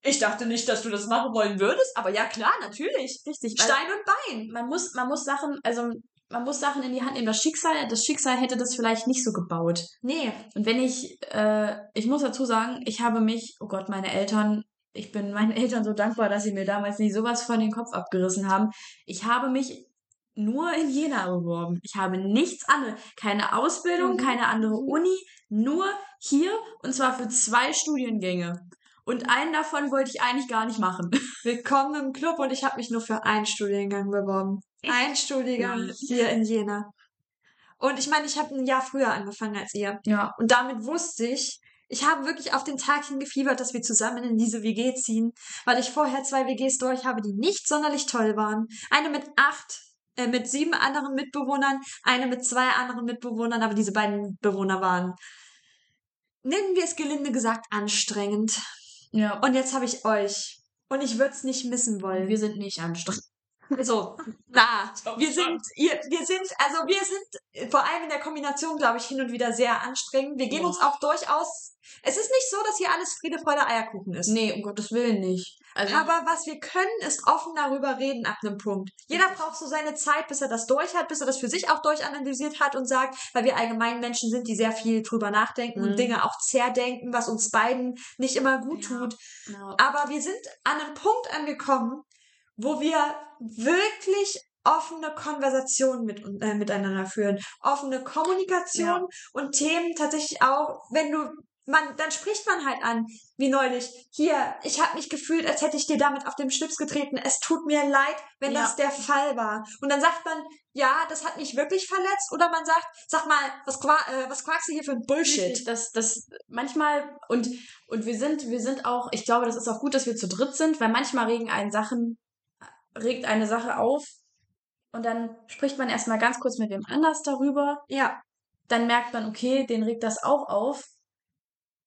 ich dachte nicht, dass du das machen wollen würdest, aber ja klar, natürlich. richtig, Stein und Bein. man muss, man muss Sachen, also man muss Sachen in die Hand nehmen. Das Schicksal, das Schicksal hätte das vielleicht nicht so gebaut. Nee. Und wenn ich, äh, ich muss dazu sagen, ich habe mich, oh Gott, meine Eltern, ich bin meinen Eltern so dankbar, dass sie mir damals nicht sowas von den Kopf abgerissen haben. Ich habe mich nur in Jena beworben. Ich habe nichts anderes. Keine Ausbildung, Mhm. keine andere Uni, nur hier und zwar für zwei Studiengänge. Und einen davon wollte ich eigentlich gar nicht machen. Willkommen im Club und ich habe mich nur für einen Studiengang beworben. Ein Studiengang hier in Jena. Und ich meine, ich habe ein Jahr früher angefangen als ihr. Ja. Und damit wusste ich, ich habe wirklich auf den Tag hingefiebert, dass wir zusammen in diese WG ziehen, weil ich vorher zwei WGs durch habe, die nicht sonderlich toll waren. Eine mit acht, äh, mit sieben anderen Mitbewohnern, eine mit zwei anderen Mitbewohnern, aber diese beiden Bewohner waren, nennen wir es gelinde gesagt, anstrengend. Ja. Und jetzt habe ich euch. Und ich würde es nicht missen wollen. wir sind nicht anstrengend. Also, na, wir sind, ihr, wir sind, also wir sind vor allem in der Kombination, glaube ich, hin und wieder sehr anstrengend. Wir gehen Ja. uns auch durchaus. Es ist nicht so, dass hier alles Friede, Freude, Eierkuchen ist. Nee, um Gottes Willen nicht. Also, Aber was wir können, ist offen darüber reden ab einem Punkt. Jeder braucht so seine Zeit, bis er das durch hat, bis er das für sich auch durchanalysiert hat und sagt, weil wir allgemein Menschen sind, die sehr viel drüber nachdenken Mhm. und Dinge auch zerdenken, was uns beiden nicht immer gut Ja. tut. ja. Aber wir sind an einem Punkt angekommen, wo wir wirklich offene Konversationen mit, äh, miteinander führen. Offene Kommunikation und Themen tatsächlich auch, wenn du, man, dann spricht man halt an, wie neulich, hier, ich habe mich gefühlt, als hätte ich dir damit auf den Schlips getreten. Es tut mir leid, wenn Ja. das der Fall war. Und dann sagt man, ja, das hat mich wirklich verletzt. Oder man sagt, sag mal, was, qua- äh, was quakst du hier für ein Bullshit? Das, das manchmal und und wir sind wir sind auch, ich glaube, das ist auch gut, dass wir zu dritt sind, weil manchmal regen einen Sachen regt eine Sache auf und dann spricht man erstmal ganz kurz mit wem anders darüber, Ja. dann merkt man, okay, den regt das auch auf.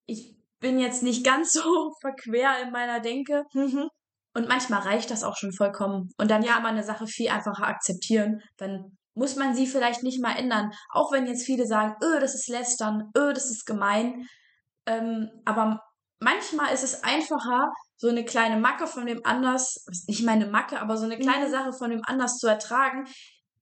Ich bin jetzt nicht ganz so verquer in meiner Denke Mhm. und manchmal reicht das auch schon vollkommen und dann kann man eine Sache viel einfacher akzeptieren, dann muss man sie vielleicht nicht mal ändern, auch wenn jetzt viele sagen, öh, das ist lästern, öh, das ist gemein. Ähm, aber manchmal ist es einfacher, so eine kleine Macke von dem anders, nicht meine Macke, aber so eine kleine Mhm. Sache von dem anders zu ertragen.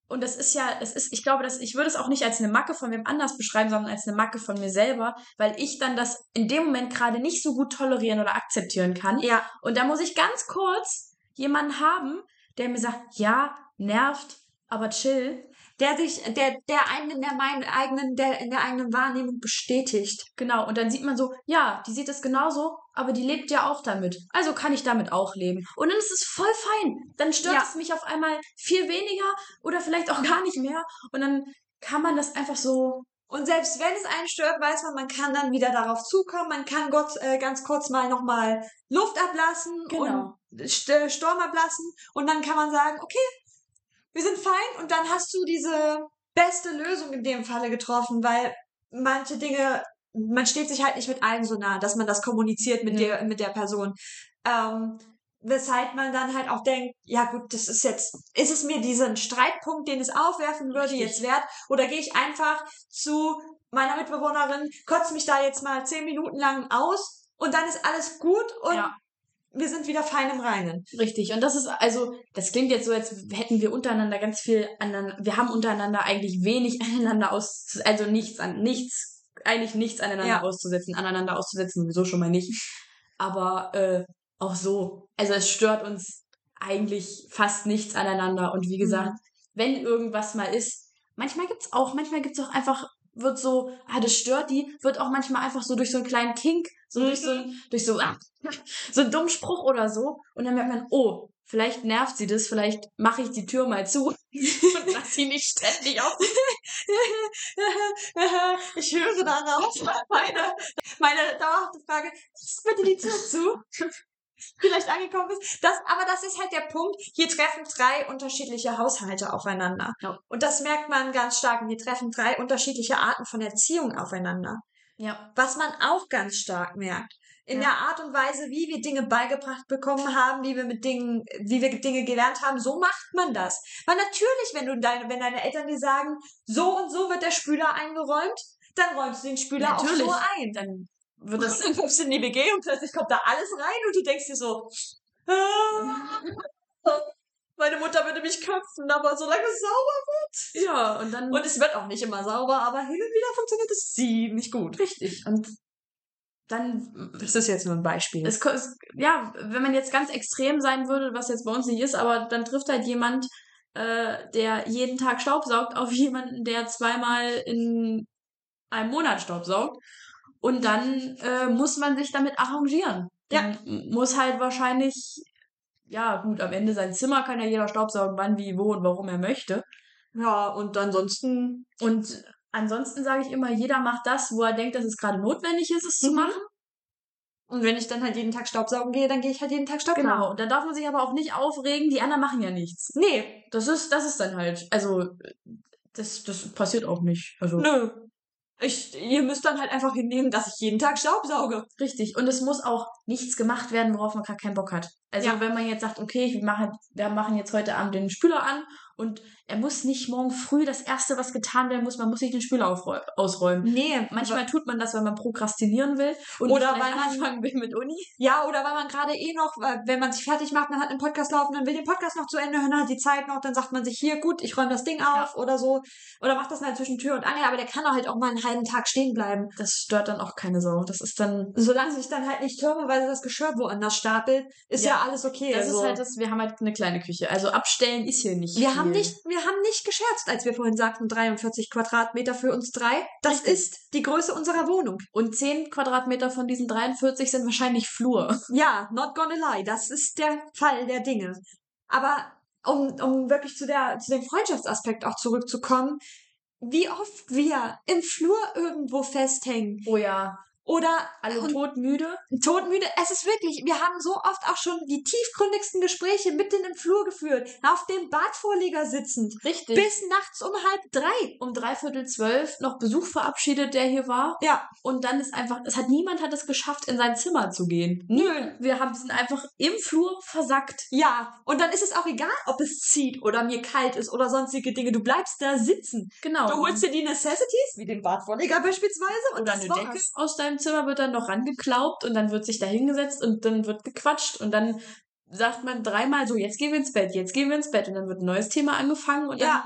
Und das ist ja, es ist, ich glaube, dass ich würde es auch nicht als eine Macke von wem anders beschreiben, sondern als eine Macke von mir selber, weil ich dann das in dem Moment gerade nicht so gut tolerieren oder akzeptieren kann. Ja. Und da muss ich ganz kurz jemanden haben, der mir sagt, ja, nervt, aber chill. Der sich, der, der einen in der meinen eigenen, der in der eigenen Wahrnehmung bestätigt. Genau. Und dann sieht man so, ja, die sieht es genauso, aber die lebt ja auch damit. Also kann ich damit auch leben. Und dann ist es voll fein. Dann stört Ja. es mich auf einmal viel weniger oder vielleicht auch gar nicht mehr. Und dann kann man das einfach so, Und selbst wenn es einen stört, weiß man, man kann dann wieder darauf zukommen. Man kann Gott äh, ganz kurz mal nochmal Luft ablassen Genau. und St Sturm ablassen. Und dann kann man sagen, okay, wir sind fein. Und dann hast du diese beste Lösung in dem Falle getroffen, weil manche Dinge, man steht sich halt nicht mit allen so nah, dass man das kommuniziert mit Ja. der, mit der Person. Ähm, weshalb man dann halt auch denkt, ja gut, das ist jetzt, ist es mir diesen Streitpunkt, den es aufwerfen würde, Richtig. jetzt wert? Oder gehe ich einfach zu meiner Mitbewohnerin, kotze mich da jetzt mal zehn Minuten lang aus und dann ist alles gut und Ja. Wir sind wieder fein im Reinen. Richtig. Und das ist also, das klingt jetzt so, als hätten wir untereinander ganz viel aneinander, wir haben untereinander eigentlich wenig aneinander aus, also nichts an, nichts, eigentlich nichts aneinander Ja. auszusetzen, aneinander auszusetzen sowieso schon mal nicht. Aber äh, auch so. Also es stört uns eigentlich fast nichts aneinander. Und wie gesagt, wenn irgendwas mal ist, manchmal gibt's auch, manchmal gibt's auch einfach, wird so, ah, das stört die, wird auch manchmal einfach so durch so einen kleinen Kink, so durch so, ein- durch so, ah, so einen dummen Spruch oder so. Und dann merkt man, oh, vielleicht nervt sie das, vielleicht mache ich die Tür mal zu und lass sie nicht ständig auf. ich höre darauf meine, meine dauerhafte Frage, bitte die Tür zu? Vielleicht angekommen bist. Das, aber das ist halt der Punkt. Hier treffen drei unterschiedliche Haushalte aufeinander. Ja. Und das merkt man ganz stark. Und hier treffen drei unterschiedliche Arten von Erziehung aufeinander. Ja. Was man auch ganz stark merkt. In Ja. der Art und Weise, wie wir Dinge beigebracht bekommen haben, wie wir mit Dingen, wie wir Dinge gelernt haben, so macht man das. Weil natürlich, wenn du deine, wenn deine Eltern dir sagen, so und so wird der Spüler eingeräumt, dann räumst du den Spüler Natürlich. auch so ein. Dann wird das. Dann kommst du in die WG und plötzlich kommt da alles rein und du denkst dir so, ah, meine Mutter würde mich köpfen, aber solange es sauber ja, und dann. und es wird auch nicht immer sauber, aber hin und wieder funktioniert es ziemlich gut. richtig. Und dann Das ist jetzt nur ein Beispiel. es, es, ja, wenn man jetzt ganz extrem sein würde, was jetzt bei uns nicht ist, aber dann trifft halt jemand, äh, der jeden Tag Staubsaugt, auf jemanden, der zweimal in einem Monat Staubsaugt. Und dann äh, muss man sich damit arrangieren. Ja. Dann Muss halt wahrscheinlich, ja gut, am Ende sein Zimmer kann ja jeder Staubsaugen, wann, wie, wo und warum er möchte. ja, und ansonsten, Und ansonsten sage ich immer, jeder macht das, wo er denkt, dass es gerade notwendig ist, es zu Mhm. machen. und wenn ich dann halt jeden Tag Staubsaugen gehe, dann gehe ich halt jeden Tag Staubsaugen. Genau. Und da darf man sich aber auch nicht aufregen, die anderen machen ja nichts. Nee, Das ist, das ist dann halt, also, das, das passiert auch nicht. Also, nö. Ich, ihr müsst dann halt einfach hinnehmen, dass ich jeden Tag Staubsauge. richtig. Und es muss auch nichts gemacht werden, worauf man gerade keinen Bock hat. Also, Ja. wenn man jetzt sagt, okay, wir machen, wir machen jetzt heute Abend den Spüler an und er muss nicht morgen früh das erste, was getan werden muss, man muss nicht den Spüler ausräumen. Nee, Manchmal tut man das, weil man prokrastinieren will und Oder weil man- anfangen will mit Uni. Ja, oder weil man gerade eh noch, wenn man sich fertig macht, man hat einen Podcast laufen, dann will den Podcast noch zu Ende hören, hat die Zeit noch, dann sagt man sich hier, gut, ich räume das Ding auf oder so. Oder macht das mal zwischen Tür und Angel, aber der kann halt auch mal einen halben Tag stehen bleiben. Das stört dann auch keine Sau. Das ist dann, Solange sich dann halt nicht türmeweise das Geschirr woanders stapelt, ist ja, Ja, alles okay. das also. ist halt das, wir haben halt eine kleine Küche. Also abstellen ist hier nicht wir viel. haben nicht, wir haben nicht gescherzt, als wir vorhin sagten, 43 Quadratmeter für uns drei. Das Richtig. ist die Größe unserer Wohnung. Und 10 Quadratmeter von diesen 43 sind wahrscheinlich Flur. Ja, not gonna lie, das ist der Fall der Dinge. Aber um, um wirklich zu, der, zu dem Freundschaftsaspekt auch zurückzukommen, wie oft wir im Flur irgendwo festhängen Oh ja. Oder Alle und todmüde. todmüde. Es ist wirklich, wir haben so oft auch schon die tiefgründigsten Gespräche mitten im Flur geführt, auf dem Badvorleger sitzend, Richtig. bis nachts um halb drei. um dreiviertel zwölf noch Besuch verabschiedet, der hier war. Ja, Und dann ist einfach, es hat niemand hat es geschafft, in sein Zimmer zu gehen. nö. Wir haben, sind einfach im Flur versackt. Ja, und dann ist es auch egal, ob es zieht oder mir kalt ist oder sonstige Dinge. Du bleibst da sitzen. Genau. Du holst dir die Necessities, wie den Badvorleger beispielsweise, und oder eine. Decke aus deinem Zimmer wird dann noch rangeklaubt und dann wird sich da hingesetzt und dann wird gequatscht und dann sagt man dreimal so, jetzt gehen wir ins Bett, jetzt gehen wir ins Bett und dann wird ein neues Thema angefangen und Ja.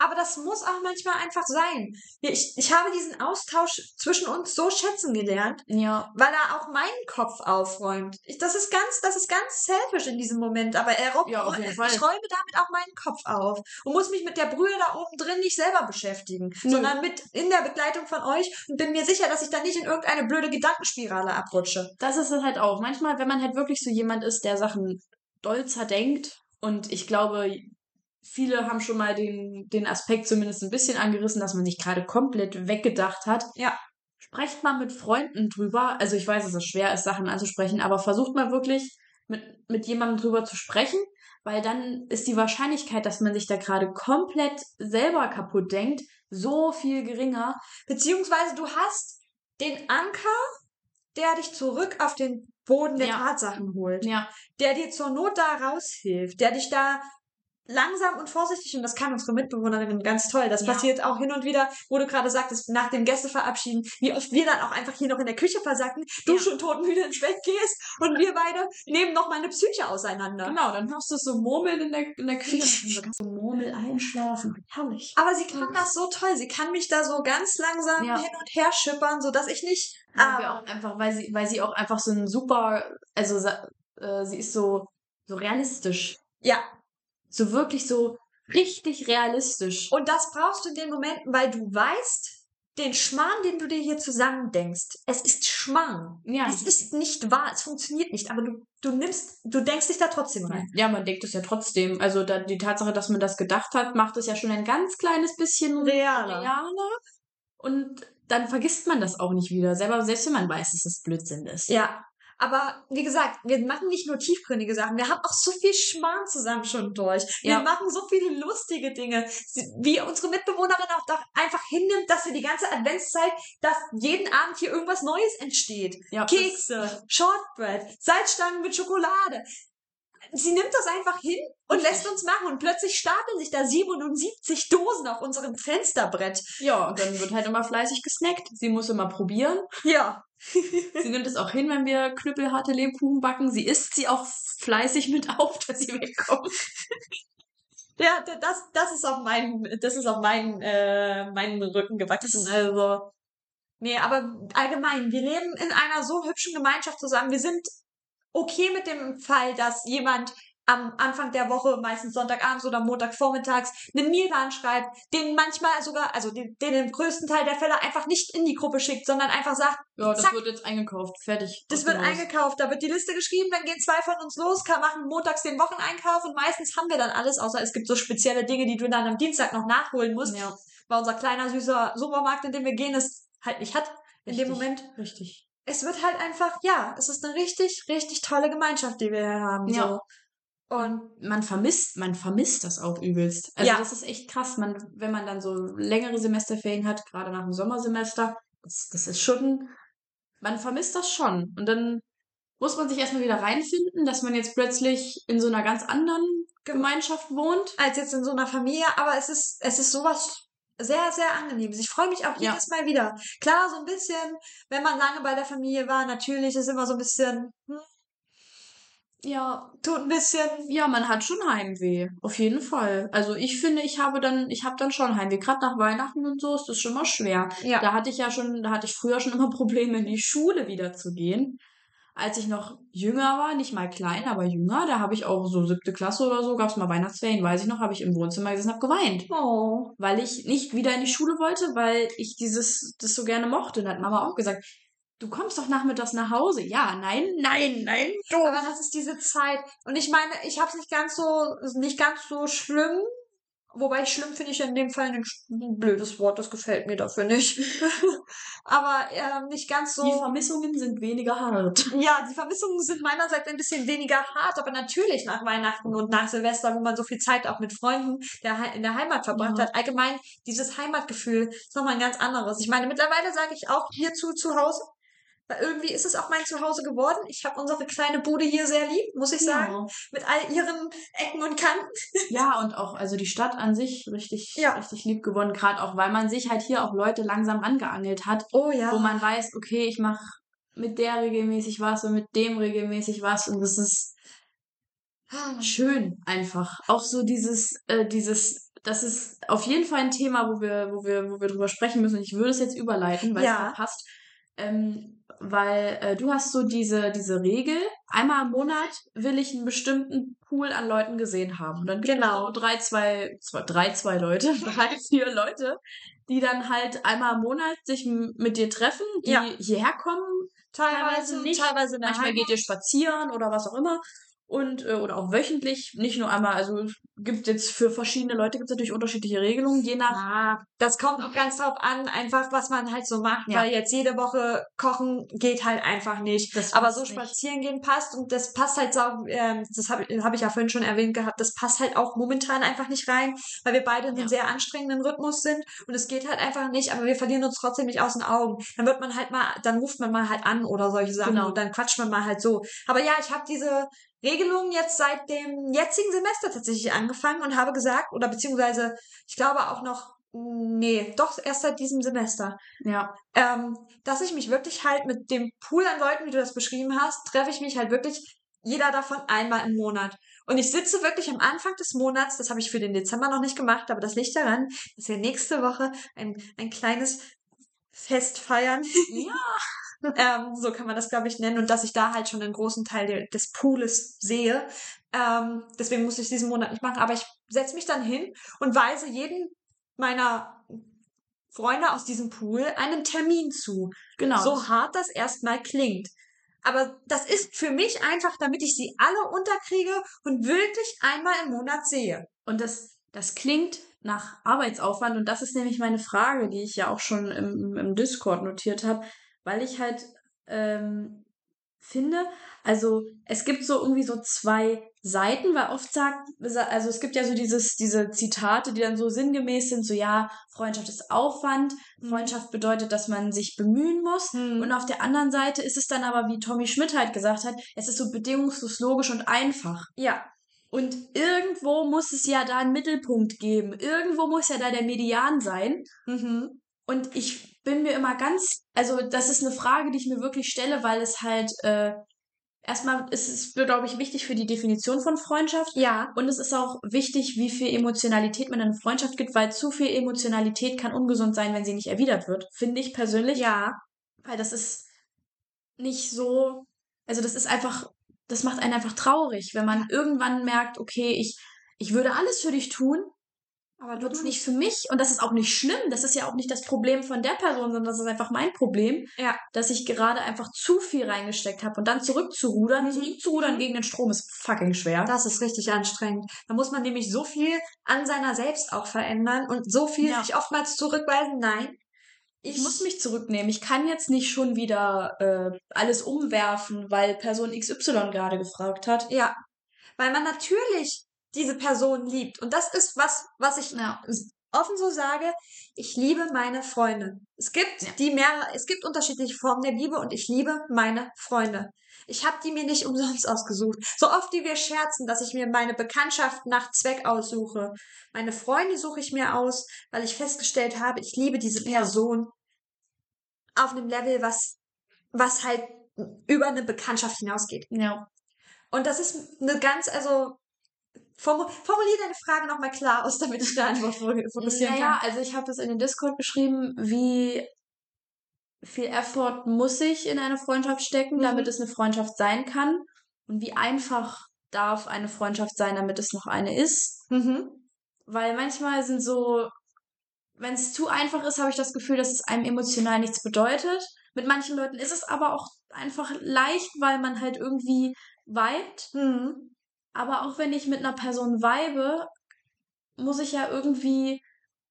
Aber das muss auch manchmal einfach sein. Ich, ich habe diesen Austausch zwischen uns so schätzen gelernt, ja, weil er auch meinen Kopf aufräumt. Ich, das ist ganz, das ist ganz selfish in diesem Moment, aber er räumt, Ja, ich räume damit auch meinen Kopf auf und muss mich mit der Brühe da oben drin nicht selber beschäftigen, Nö. sondern mit in der Begleitung von euch und bin mir sicher, dass ich da nicht in irgendeine blöde Gedankenspirale abrutsche. das ist es halt auch. Manchmal, wenn man halt wirklich so jemand ist, der Sachen doll zerdenkt und ich glaube, viele haben schon mal den, den Aspekt zumindest ein bisschen angerissen, dass man sich gerade komplett weggedacht hat. Ja. Sprecht mal mit Freunden drüber. Also ich weiß, dass es schwer ist, Sachen anzusprechen, aber versucht mal wirklich mit, mit jemandem drüber zu sprechen, weil dann ist die Wahrscheinlichkeit, dass man sich da gerade komplett selber kaputt denkt, so viel geringer. Beziehungsweise du hast den Anker, der dich zurück auf den Boden der Ja. Tatsachen holt. Ja. der dir zur Not da raushilft, der dich da langsam und vorsichtig, und das kann unsere Mitbewohnerin ganz toll, das Ja. passiert auch hin und wieder, wo du gerade sagtest, nach dem Gästeverabschieden, wie oft wir dann auch einfach hier noch in der Küche versacken, du Ja. schon todmüde ins Bett gehst und wir beide nehmen noch mal eine Psyche auseinander. Genau, dann hörst du es so murmeln in der, in der Küche. Und so Murmel einschlafen. Herrlich. Aber sie kann das so toll, sie kann mich da so ganz langsam Ja. hin und her schippern, sodass ich nicht... Ja, wir auch einfach, weil sie, weil sie auch einfach so ein super, also äh, sie ist so, so realistisch. ja, So wirklich so richtig realistisch. Und das brauchst du in den Momenten, weil du weißt, den Schmarrn, den du dir hier zusammen denkst, es ist Schmarrn. Ja. Es ist nicht wahr, es funktioniert nicht, aber du, du nimmst, du denkst dich da trotzdem rein. Ja, man denkt es ja trotzdem. Also da, die Tatsache, dass man das gedacht hat, macht es ja schon ein ganz kleines bisschen Realer. realer. Und dann vergisst man das auch nicht wieder. Selber, selbst wenn man weiß, dass es Blödsinn ist. Ja. Aber wie gesagt, wir machen nicht nur tiefgründige Sachen, wir haben auch so viel Schmarrn zusammen schon durch. Wir Ja. machen so viele lustige Dinge, wie unsere Mitbewohnerin auch doch einfach hinnimmt, dass sie die ganze Adventszeit, dass jeden Abend hier irgendwas Neues entsteht. Ja, Kekse, Shortbread, Salzstangen mit Schokolade. Sie nimmt das einfach hin und lässt uns machen und plötzlich stapeln sich da 77 Dosen auf unserem Fensterbrett. Ja, und dann wird halt immer fleißig gesnackt. Sie muss immer probieren. Ja. Sie nimmt es auch hin, wenn wir knüppelharte Lebkuchen backen. Sie isst sie auch fleißig mit auf, dass sie wegkommt. Ja, das, das ist auf meinen, das ist auf meinen, äh, meinen Rücken gewachsen. Also. Nee, aber allgemein, wir leben in einer so hübschen Gemeinschaft zusammen. Wir sind okay mit dem Fall, dass jemand am Anfang der Woche, meistens Sonntagabends oder Montagvormittags, einen Miran schreibt, den manchmal sogar, also den, den im größten Teil der Fälle einfach nicht in die Gruppe schickt, sondern einfach sagt, Ja, das Zack. wird jetzt eingekauft. Fertig. das wird dem eingekauft, da wird die Liste geschrieben, dann gehen zwei von uns los, kann machen montags den Wocheneinkauf und meistens haben wir dann alles, außer es gibt so spezielle Dinge, die du dann am Dienstag noch nachholen musst, Ja, weil unser kleiner süßer Supermarkt, in dem wir gehen, es halt nicht hat in dem Richtig. Moment. richtig. Es wird halt einfach, ja, es ist eine richtig, richtig tolle Gemeinschaft, die wir hier haben. Ja. So. Und Man vermisst, man vermisst das auch übelst. Also Ja. das ist echt krass. Man, wenn man dann so längere Semesterferien hat, gerade nach dem Sommersemester, das, das ist schon, man vermisst das schon. Und dann muss man sich erstmal wieder reinfinden, dass man jetzt plötzlich in so einer ganz anderen Gemeinschaft wohnt. als jetzt in so einer Familie, aber es ist, es ist sowas sehr, sehr angenehmes. Ich freue mich auch Ja. jedes Mal wieder. Klar, so ein bisschen, wenn man lange bei der Familie war, natürlich ist immer so ein bisschen, hm, Ja, tut ein bisschen, ja, man hat schon Heimweh, auf jeden Fall. Also ich finde, ich habe dann, ich habe dann schon Heimweh. Gerade nach Weihnachten und so ist das schon mal schwer. ja. Da hatte ich ja schon, da hatte ich früher schon immer Probleme, in die Schule wieder zu gehen. Als ich noch jünger war, nicht mal klein, aber jünger, da habe ich auch so siebte Klasse oder so, gab es mal Weihnachtsferien, weiß ich noch, habe ich im Wohnzimmer gesessen, habe geweint. Oh. Weil ich nicht wieder in die Schule wollte, weil ich dieses, das so gerne mochte. Und da hat Mama auch gesagt, du kommst doch nachmittags nach Hause. Ja, nein, nein, nein, du. Aber das ist diese Zeit. Und ich meine, ich habe es nicht ganz so, nicht ganz so schlimm. Wobei schlimm finde ich in dem Fall ein blödes Wort, das gefällt mir dafür nicht. Aber ähm, nicht ganz so. Die Vermissungen sind weniger hart. Ja, die Vermissungen sind meinerseits ein bisschen weniger hart, aber natürlich nach Weihnachten und nach Silvester, wo man so viel Zeit auch mit Freunden der, in der Heimat verbracht Ja. hat. Allgemein, dieses Heimatgefühl ist nochmal ein ganz anderes. Ich meine, mittlerweile sage ich auch hierzu zu Hause, weil irgendwie ist es auch mein Zuhause geworden. Ich habe unsere kleine Bude hier sehr lieb, muss ich sagen, Ja. mit all ihren Ecken und Kanten. Ja, und auch, also die Stadt an sich richtig, Ja. richtig lieb gewonnen, gerade auch, weil man sich halt hier auch Leute langsam angeangelt hat, Oh ja. wo man weiß, okay, ich mache mit der regelmäßig was und mit dem regelmäßig was und das ist schön einfach. Auch so dieses, äh, dieses, das ist auf jeden Fall ein Thema, wo wir, wo wir, wo wir drüber sprechen müssen. Ich würde es jetzt überleiten, weil Ja. es passt. Ähm, weil äh, du hast so diese, diese Regel, einmal im Monat will ich einen bestimmten Pool an Leuten gesehen haben. Und dann gibt Genau. es so drei, zwei, zwei, drei, zwei Leute, drei, vier Leute, die dann halt einmal im Monat sich mit dir treffen, die Ja. hierher kommen, teilweise, teilweise nicht. teilweise Manchmal Heimat. geht ihr spazieren oder was auch immer. Und, äh, oder auch wöchentlich, nicht nur einmal, also es gibt jetzt für verschiedene Leute gibt es natürlich unterschiedliche Regelungen, je nach. Ja, das kommt auch ganz drauf an, einfach was man halt so macht, Ja. weil jetzt jede Woche kochen geht halt einfach nicht. Das Aber so nicht. spazieren gehen passt und das passt halt so, ähm, das habe hab ich ja vorhin schon erwähnt gehabt, das passt halt auch momentan einfach nicht rein, weil wir beide in einem Ja. sehr anstrengenden Rhythmus sind und es geht halt einfach nicht, aber wir verlieren uns trotzdem nicht aus den Augen. Dann wird man halt mal, dann ruft man mal halt an oder solche Sachen Genau. und dann quatscht man mal halt so. Aber ja, ich habe diese Regelung jetzt seit dem jetzigen Semester tatsächlich angefangen und habe gesagt, oder beziehungsweise ich glaube auch noch, nee, doch erst seit diesem Semester, Ja, ähm, dass ich mich wirklich halt mit dem Pool an Leuten, wie du das beschrieben hast, treffe ich mich halt wirklich jeder davon einmal im Monat. Und ich sitze wirklich am Anfang des Monats, das habe ich für den Dezember noch nicht gemacht, aber das liegt daran, dass wir nächste Woche ein, ein kleines Fest feiern. ja. ähm, so kann man das, glaube ich, nennen. Und dass ich da halt schon einen großen Teil de des Pooles sehe. Ähm, deswegen muss ich diesen Monat nicht machen. Aber ich setze mich dann hin und weise jeden meiner Freunde aus diesem Pool einen Termin zu. genau. So hart das erstmal klingt. Aber das ist für mich einfach, damit ich sie alle unterkriege und wirklich einmal im Monat sehe. Und das, das klingt nach Arbeitsaufwand und das ist nämlich meine Frage, die ich ja auch schon im, im Discord notiert habe, weil ich halt ähm, finde, also es gibt so irgendwie so zwei Seiten, weil oft sagt, also es gibt ja so dieses, diese Zitate, die dann so sinngemäß sind, so ja, Freundschaft ist Aufwand, Mhm. Freundschaft bedeutet, dass man sich bemühen muss. Mhm. Und auf der anderen Seite ist es dann aber, wie Tommy Schmidt halt gesagt hat, es ist so bedingungslos logisch und einfach. Ja. Und irgendwo muss es ja da einen Mittelpunkt geben. Irgendwo muss ja da der Median sein. Mhm. Und ich bin mir immer ganz, also das ist eine Frage, die ich mir wirklich stelle, weil es halt, äh, erstmal ist es, glaube ich, wichtig für die Definition von Freundschaft. Ja. Und es ist auch wichtig, wie viel Emotionalität man in eine Freundschaft gibt, weil zu viel Emotionalität kann ungesund sein, wenn sie nicht erwidert wird. Finde ich persönlich. Ja. Weil das ist nicht so, also das ist einfach, das macht einen einfach traurig, wenn man irgendwann merkt, okay, ich, ich würde alles für dich tun, Aber aber es nicht für mich. Und das ist auch nicht schlimm. Das ist ja auch nicht das Problem von der Person, sondern das ist einfach mein Problem, Ja. dass ich gerade einfach zu viel reingesteckt habe. Und dann zurückzurudern, Mhm. zurückzurudern gegen den Strom ist fucking schwer. Das ist richtig anstrengend. Da muss man nämlich so viel an seiner selbst auch verändern und so viel Ja. sich oftmals zurückweisen. Nein. ich muss mich zurücknehmen. Ich kann jetzt nicht schon wieder äh, alles umwerfen, weil Person XY gerade gefragt hat. Ja. Weil man natürlich diese Person liebt. Und das ist was, was ich Ja. offen so sage. Ich liebe meine Freunde. Es gibt Ja. die mehrere, es gibt unterschiedliche Formen der Liebe und ich liebe meine Freunde. Ich habe die mir nicht umsonst ausgesucht. So oft wie wir scherzen, dass ich mir meine Bekanntschaft nach Zweck aussuche. Meine Freunde suche ich mir aus, weil ich festgestellt habe, ich liebe diese Person auf einem Level, was, was halt über eine Bekanntschaft hinausgeht. Ja. Und das ist eine ganz, also formulier deine Frage nochmal klar aus, damit ich da einfach fokussieren Naja, kann. also ich habe das in den Discord geschrieben, wie viel Effort muss ich in eine Freundschaft stecken, Mhm. damit es eine Freundschaft sein kann und wie einfach darf eine Freundschaft sein, damit es noch eine ist. Mhm. Weil manchmal sind so, wenn es zu einfach ist, habe ich das Gefühl, dass es einem emotional nichts bedeutet. Mit manchen Leuten ist es aber auch einfach leicht, weil man halt irgendwie vibet. Mhm. Aber auch wenn ich mit einer Person vibe, muss ich ja irgendwie,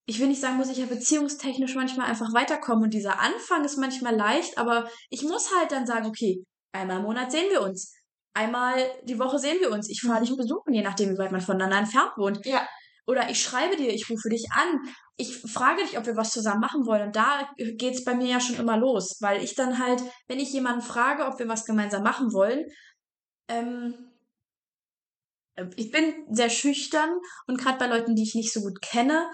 ich will nicht sagen, muss ich ja beziehungstechnisch manchmal einfach weiterkommen. Und dieser Anfang ist manchmal leicht, aber ich muss halt dann sagen, okay, einmal im Monat sehen wir uns. Einmal die Woche sehen wir uns. Ich fahre dich Mhm. besuchen, je nachdem, wie weit man voneinander entfernt wohnt. Ja. Oder ich schreibe dir, ich rufe dich an. Ich frage dich, ob wir was zusammen machen wollen. Und da geht's bei mir ja schon immer los. Weil ich dann halt, wenn ich jemanden frage, ob wir was gemeinsam machen wollen, ähm, äh, ich bin sehr schüchtern und gerade bei Leuten, die ich nicht so gut kenne,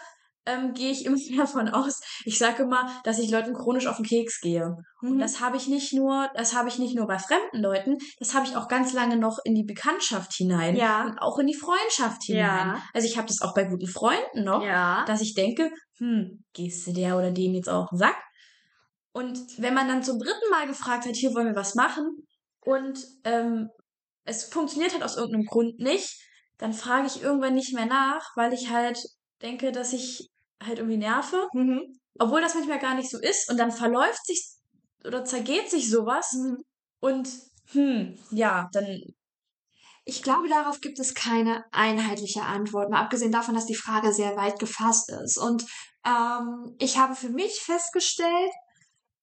ähm, gehe ich immer davon aus, ich sage immer, dass ich Leuten chronisch auf den Keks gehe. Und Mhm. das habe ich nicht nur, das habe ich nicht nur bei fremden Leuten, das habe ich auch ganz lange noch in die Bekanntschaft hinein Ja. und auch in die Freundschaft hinein. Ja. Also ich habe das auch bei guten Freunden noch, Ja. dass ich denke, hm, gehst du der oder dem jetzt auch auf den Sack? Und wenn man dann zum dritten Mal gefragt hat, hier wollen wir was machen und ähm, es funktioniert halt aus irgendeinem Grund nicht, dann frage ich irgendwann nicht mehr nach, weil ich halt denke, dass ich halt irgendwie nerve, Mhm. obwohl das manchmal gar nicht so ist und dann verläuft sich oder zergeht sich sowas Mhm. und hm, ja, dann Ich glaube, darauf gibt es keine einheitliche Antwort, mal abgesehen davon, dass die Frage sehr weit gefasst ist. Und ähm, ich habe für mich festgestellt,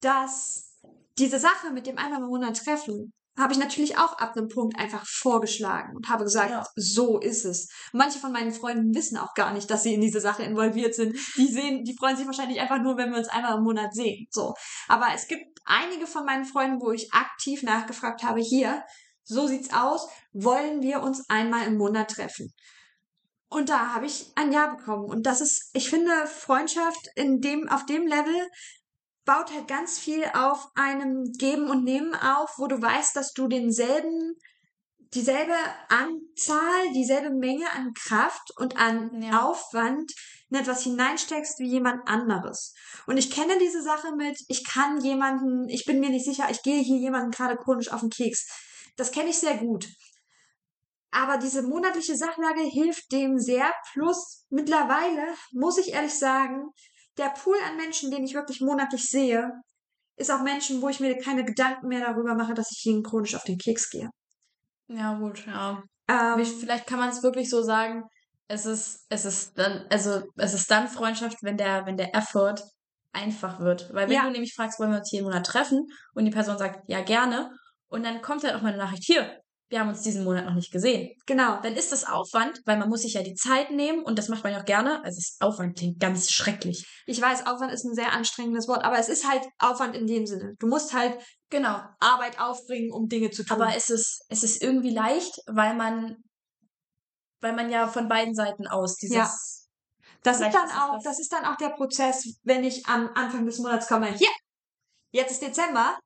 dass diese Sache mit dem einmal im Monat treffen, habe ich natürlich auch ab einem Punkt einfach vorgeschlagen und habe gesagt, Ja. so ist es. Manche von meinen Freunden wissen auch gar nicht, dass sie in diese Sache involviert sind. Die sehen, die freuen sich wahrscheinlich einfach nur, wenn wir uns einmal im Monat sehen. So. Aber es gibt einige von meinen Freunden, wo ich aktiv nachgefragt habe, hier, so sieht's aus, wollen wir uns einmal im Monat treffen? Und da habe ich ein Ja bekommen. Und das ist, ich finde, Freundschaft in dem, auf dem Level baut halt ganz viel auf einem Geben und Nehmen auf, wo du weißt, dass du denselben, dieselbe Anzahl, dieselbe Menge an Kraft und an Ja. Aufwand in etwas hineinsteckst wie jemand anderes. Und ich kenne diese Sache mit, ich kann jemanden, ich bin mir nicht sicher, ich gehe hier jemanden gerade chronisch auf den Keks. Das kenne ich sehr gut. Aber diese monatliche Sachlage hilft dem sehr. Plus mittlerweile, muss ich ehrlich sagen, der Pool an Menschen, den ich wirklich monatlich sehe, ist auch Menschen, wo ich mir keine Gedanken mehr darüber mache, dass ich ihnen chronisch auf den Keks gehe. ja gut, ja. Ähm, Vielleicht kann man es wirklich so sagen, es ist, es ist dann, also es ist dann Freundschaft, wenn der, wenn der Effort einfach wird. Weil wenn Ja. du nämlich fragst, wollen wir uns jeden Monat treffen und die Person sagt, ja gerne, Und dann kommt halt auch mal eine Nachricht, hier, wir haben uns diesen Monat noch nicht gesehen. Genau. Dann ist das Aufwand, weil man muss sich ja die Zeit nehmen und das macht man ja auch gerne. Also Aufwand klingt ganz schrecklich. Ich weiß, Aufwand ist ein sehr anstrengendes Wort, aber es ist halt Aufwand in dem Sinne. Du musst halt Genau. Arbeit aufbringen, um Dinge zu tun. Aber es ist, es ist irgendwie leicht, weil man, weil man ja von beiden Seiten aus dieses, Ja. das ist dann auch, das. das ist dann auch der Prozess, wenn ich am Anfang des Monats komme, hier, jetzt ist Dezember,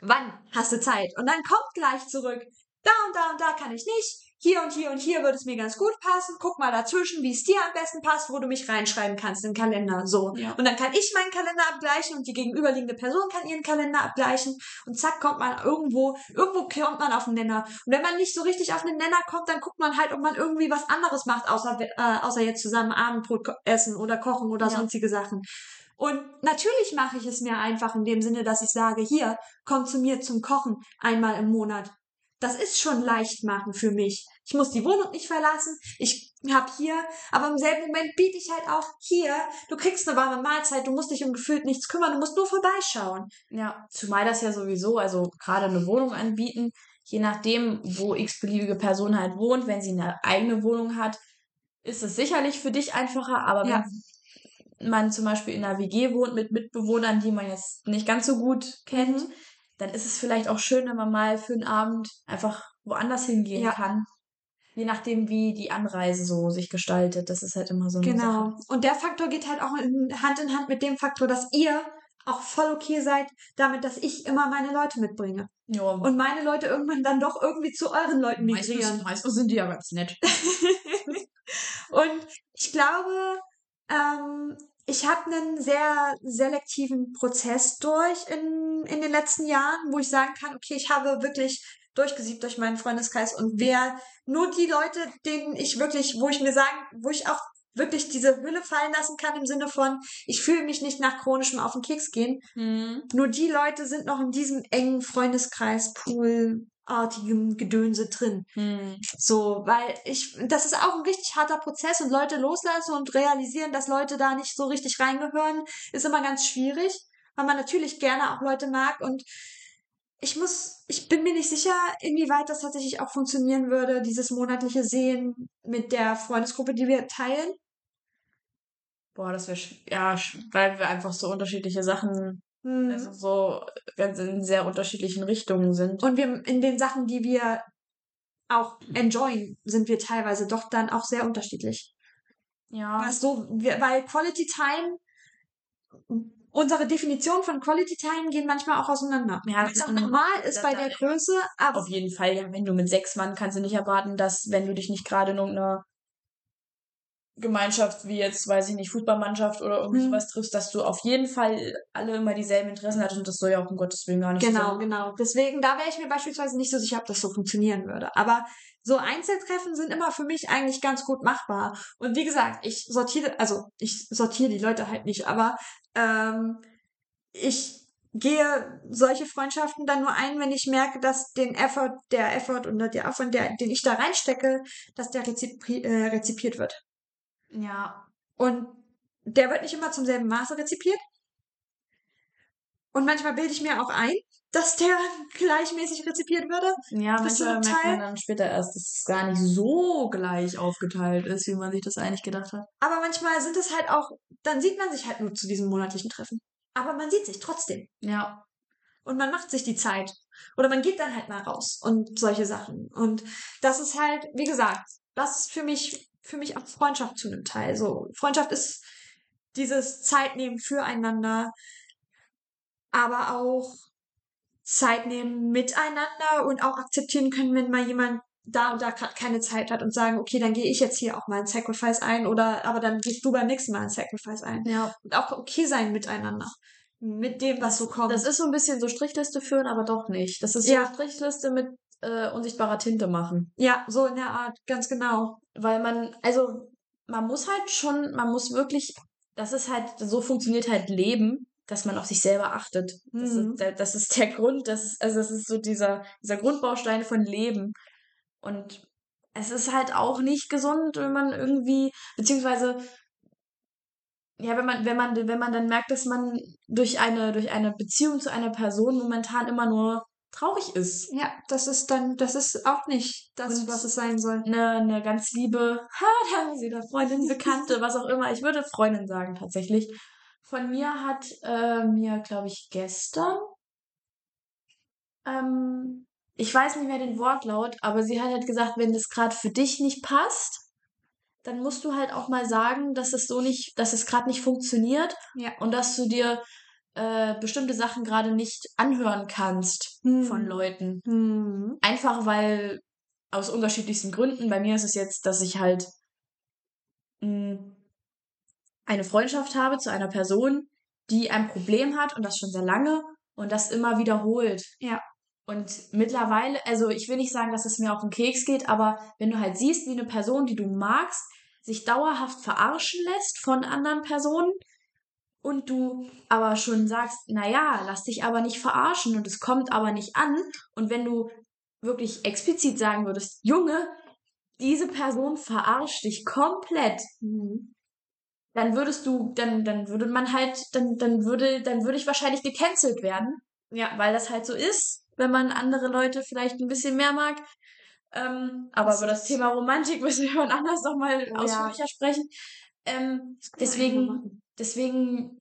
wann hast du Zeit? Und dann kommt gleich zurück, da und da und da kann ich nicht, hier und hier und hier würde es mir ganz gut passen, guck mal dazwischen, wie es dir am besten passt, wo du mich reinschreiben kannst in den Kalender, so. Ja. Und dann kann ich meinen Kalender abgleichen und die gegenüberliegende Person kann ihren Kalender abgleichen und zack kommt man irgendwo, irgendwo kommt man auf den Nenner. Und wenn man nicht so richtig auf den Nenner kommt, dann guckt man halt, ob man irgendwie was anderes macht, außer, äh, außer jetzt zusammen Abendbrot essen oder kochen oder Ja. sonstige Sachen. Und natürlich mache ich es mir einfach in dem Sinne, dass ich sage, hier, komm zu mir zum Kochen einmal im Monat. Das ist schon leicht machen für mich. Ich muss die Wohnung nicht verlassen. Ich hab hier, aber im selben Moment biete ich halt auch hier. Du kriegst eine warme Mahlzeit. Du musst dich um gefühlt nichts kümmern. Du musst nur vorbeischauen. Ja, zumal das ja sowieso, also gerade eine Wohnung anbieten, je nachdem, wo x-beliebige Person halt wohnt, wenn sie eine eigene Wohnung hat, ist es sicherlich für dich einfacher, aber Ja. wenn man zum Beispiel in einer WG wohnt mit Mitbewohnern, die man jetzt nicht ganz so gut kennt, Mhm. Dann ist es vielleicht auch schön, wenn man mal für einen Abend einfach woanders hingehen Ja. kann. Je nachdem, wie die Anreise so sich gestaltet. Das ist halt immer so eine Genau. Sache. Und der Faktor geht halt auch in, Hand in Hand mit dem Faktor, dass ihr auch voll okay seid damit, dass ich immer meine Leute mitbringe. Ja, Und meine Leute irgendwann dann doch irgendwie zu euren Leuten migrieren. meistens sind die ja ganz nett. Und ich glaube, ähm, ich habe einen sehr selektiven Prozess durch in, in den letzten Jahren, wo ich sagen kann, okay, ich habe wirklich durchgesiebt durch meinen Freundeskreis und wer nur die Leute, denen ich wirklich, wo ich mir sagen, wo ich auch wirklich diese Hülle fallen lassen kann im Sinne von, ich fühle mich nicht nach chronischem auf den Keks gehen, Hm. nur die Leute sind noch in diesem engen Freundeskreis, Poolartigem Gedönse drin. Hm. So, weil ich, das ist auch ein richtig harter Prozess und Leute loslassen und realisieren, dass Leute da nicht so richtig reingehören, ist immer ganz schwierig, weil man natürlich gerne auch Leute mag und ich muss, ich bin mir nicht sicher, inwieweit das tatsächlich auch funktionieren würde, dieses monatliche Sehen mit der Freundesgruppe, die wir teilen. Boah, das wäre, ja, weil wir einfach so unterschiedliche Sachen, Hm. also so ganz in sehr unterschiedlichen Richtungen sind. Und wir in den Sachen, die wir auch enjoyen, sind wir teilweise doch dann auch sehr unterschiedlich. Ja. Was so, wir, weil Quality Time, unsere Definition von Quality Time gehen manchmal auch auseinander. Ja, das- auch normal ist bei der Größe, aber Auf jeden Fall, ja, wenn du mit sechs Mann kannst du nicht erwarten, dass, wenn du dich nicht gerade in irgendeiner Gemeinschaft wie jetzt, weiß ich nicht, Fußballmannschaft oder irgendwie Mhm. sowas triffst, dass du auf jeden Fall alle immer dieselben Interessen hattest und das soll ja auch um Gottes Willen gar nicht so genau, genau. Deswegen, da wäre ich mir beispielsweise nicht so sicher, ob das so funktionieren würde. Aber so Einzeltreffen sind immer für mich eigentlich ganz gut machbar. Und wie gesagt, ich sortiere, also ich sortiere die Leute halt nicht, aber ähm, ich gehe solche Freundschaften dann nur ein, wenn ich merke, dass den Effort, der Effort und der Aufwand, der, den ich da reinstecke, dass der rezipri äh, rezipiert wird. Ja. Und der wird nicht immer zum selben Maße rezipiert. Und manchmal bilde ich mir auch ein, dass der gleichmäßig rezipiert würde. Ja, manchmal merkt Teil? man dann später erst, dass es gar nicht so gleich aufgeteilt ist, wie man sich das eigentlich gedacht hat. Aber manchmal sind es halt auch, dann sieht man sich halt nur zu diesem monatlichen Treffen. Aber man sieht sich trotzdem. Ja. Und man macht sich die Zeit. Oder man geht dann halt mal raus und solche Sachen. Und das ist halt, wie gesagt, das ist für mich, für mich auch Freundschaft zu einem Teil. So, Freundschaft ist dieses Zeitnehmen füreinander, aber auch Zeit nehmen miteinander und auch akzeptieren können, wenn mal jemand da und da gerade keine Zeit hat und sagen, okay, dann gehe ich jetzt hier auch mal ein Sacrifice ein oder aber dann gehst du beim nächsten Mal ein Sacrifice ein. Ja. Und auch okay sein miteinander. Mit dem, was so kommt. Das ist so ein bisschen so Strichliste führen, aber doch nicht. Das ist so Ja. eine Strichliste mit äh, unsichtbarer Tinte machen. Ja, so in der Art, ganz genau. Weil man, also man muss halt schon, man muss wirklich, das ist halt, so funktioniert halt Leben, dass man auf sich selber achtet. Das, Mhm. ist, der- das ist der Grund, das ist, also das ist so dieser, dieser Grundbaustein von Leben. Und es ist halt auch nicht gesund, wenn man irgendwie, beziehungsweise, ja, wenn man, wenn man, wenn man dann merkt, dass man durch eine, durch eine Beziehung zu einer Person momentan immer nur traurig ist. Ja, das ist dann, das ist auch nicht das, Und- was es sein soll. Eine, eine ganz liebe, ha, da haben sie da Freundin, Bekannte, was auch immer. Ich würde Freundin sagen, tatsächlich. Von mir hat äh, mir, glaube ich, gestern, ähm, ich weiß nicht mehr den Wortlaut, aber sie hat halt gesagt, wenn das gerade für dich nicht passt, dann musst du halt auch mal sagen, dass es so nicht, dass es gerade nicht funktioniert Ja. und dass du dir äh, bestimmte Sachen gerade nicht anhören kannst Hm. von Leuten. Hm. Einfach weil aus unterschiedlichsten Gründen. Bei mir ist es jetzt, dass ich halt mh, eine Freundschaft habe zu einer Person, die ein Problem hat und das schon sehr lange und das immer wiederholt. Ja. Und mittlerweile, also ich will nicht sagen, dass es mir auf den Keks geht, aber wenn du halt siehst, wie eine Person, die du magst, sich dauerhaft verarschen lässt von anderen Personen und du aber schon sagst, naja, lass dich aber nicht verarschen und es kommt aber nicht an und wenn du wirklich explizit sagen würdest, Junge, diese Person verarscht dich komplett, Hm. dann würdest du, dann, dann würde man halt, dann, dann würde, dann würde ich wahrscheinlich gecancelt werden. Ja, weil das halt so ist, wenn man andere Leute vielleicht ein bisschen mehr mag. Ähm, aber Das über das Thema Romantik müssen wir wann anders nochmal ja. ausführlicher sprechen. Ähm, deswegen. Deswegen,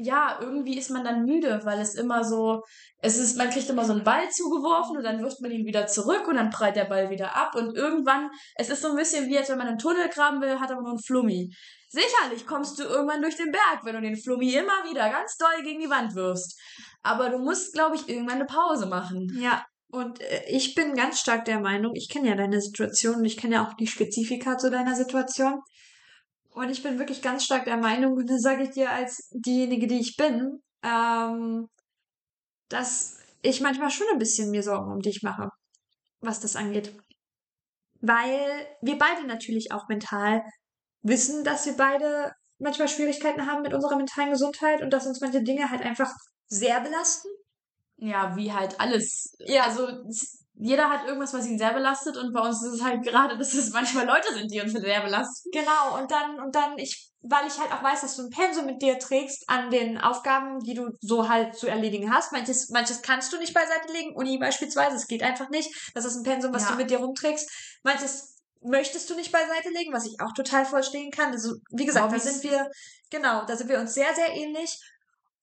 ja, irgendwie ist man dann müde, weil es immer so, es ist, man kriegt immer so einen Ball zugeworfen und dann wirft man ihn wieder zurück und dann prallt der Ball wieder ab und irgendwann, es ist so ein bisschen wie, als wenn man einen Tunnel graben will, hat aber nur einen Flummi. Sicherlich kommst du irgendwann durch den Berg, wenn du den Flummi immer wieder ganz doll gegen die Wand wirfst. Aber du musst, glaube ich, irgendwann eine Pause machen. Ja, und äh, ich bin ganz stark der Meinung, ich kenne ja deine Situation und ich kenne ja auch die Spezifika zu deiner Situation. Und ich bin wirklich ganz stark der Meinung, und das sage ich dir als diejenige, die ich bin, ähm, dass ich manchmal schon ein bisschen mir Sorgen um dich mache, was das angeht. Weil wir beide natürlich auch mental wissen, dass wir beide manchmal Schwierigkeiten haben mit unserer mentalen Gesundheit und dass uns manche Dinge halt einfach sehr belasten. Ja, wie halt alles. Ja. Also jeder hat irgendwas, was ihn sehr belastet und bei uns ist es halt gerade, dass es manchmal Leute sind, die uns sehr belasten. Genau, und dann, und dann, ich, weil ich halt auch weiß, dass du ein Pensum mit dir trägst an den Aufgaben, die du so halt zu erledigen hast. Manches, manches kannst du nicht beiseite legen, Uni beispielsweise, es geht einfach nicht. Das ist ein Pensum, was Ja. du mit dir rumträgst. Manches möchtest du nicht beiseite legen, was ich auch total verstehen kann. Also, wie gesagt, da Hobbys. sind wir, genau, da sind wir uns sehr, sehr ähnlich.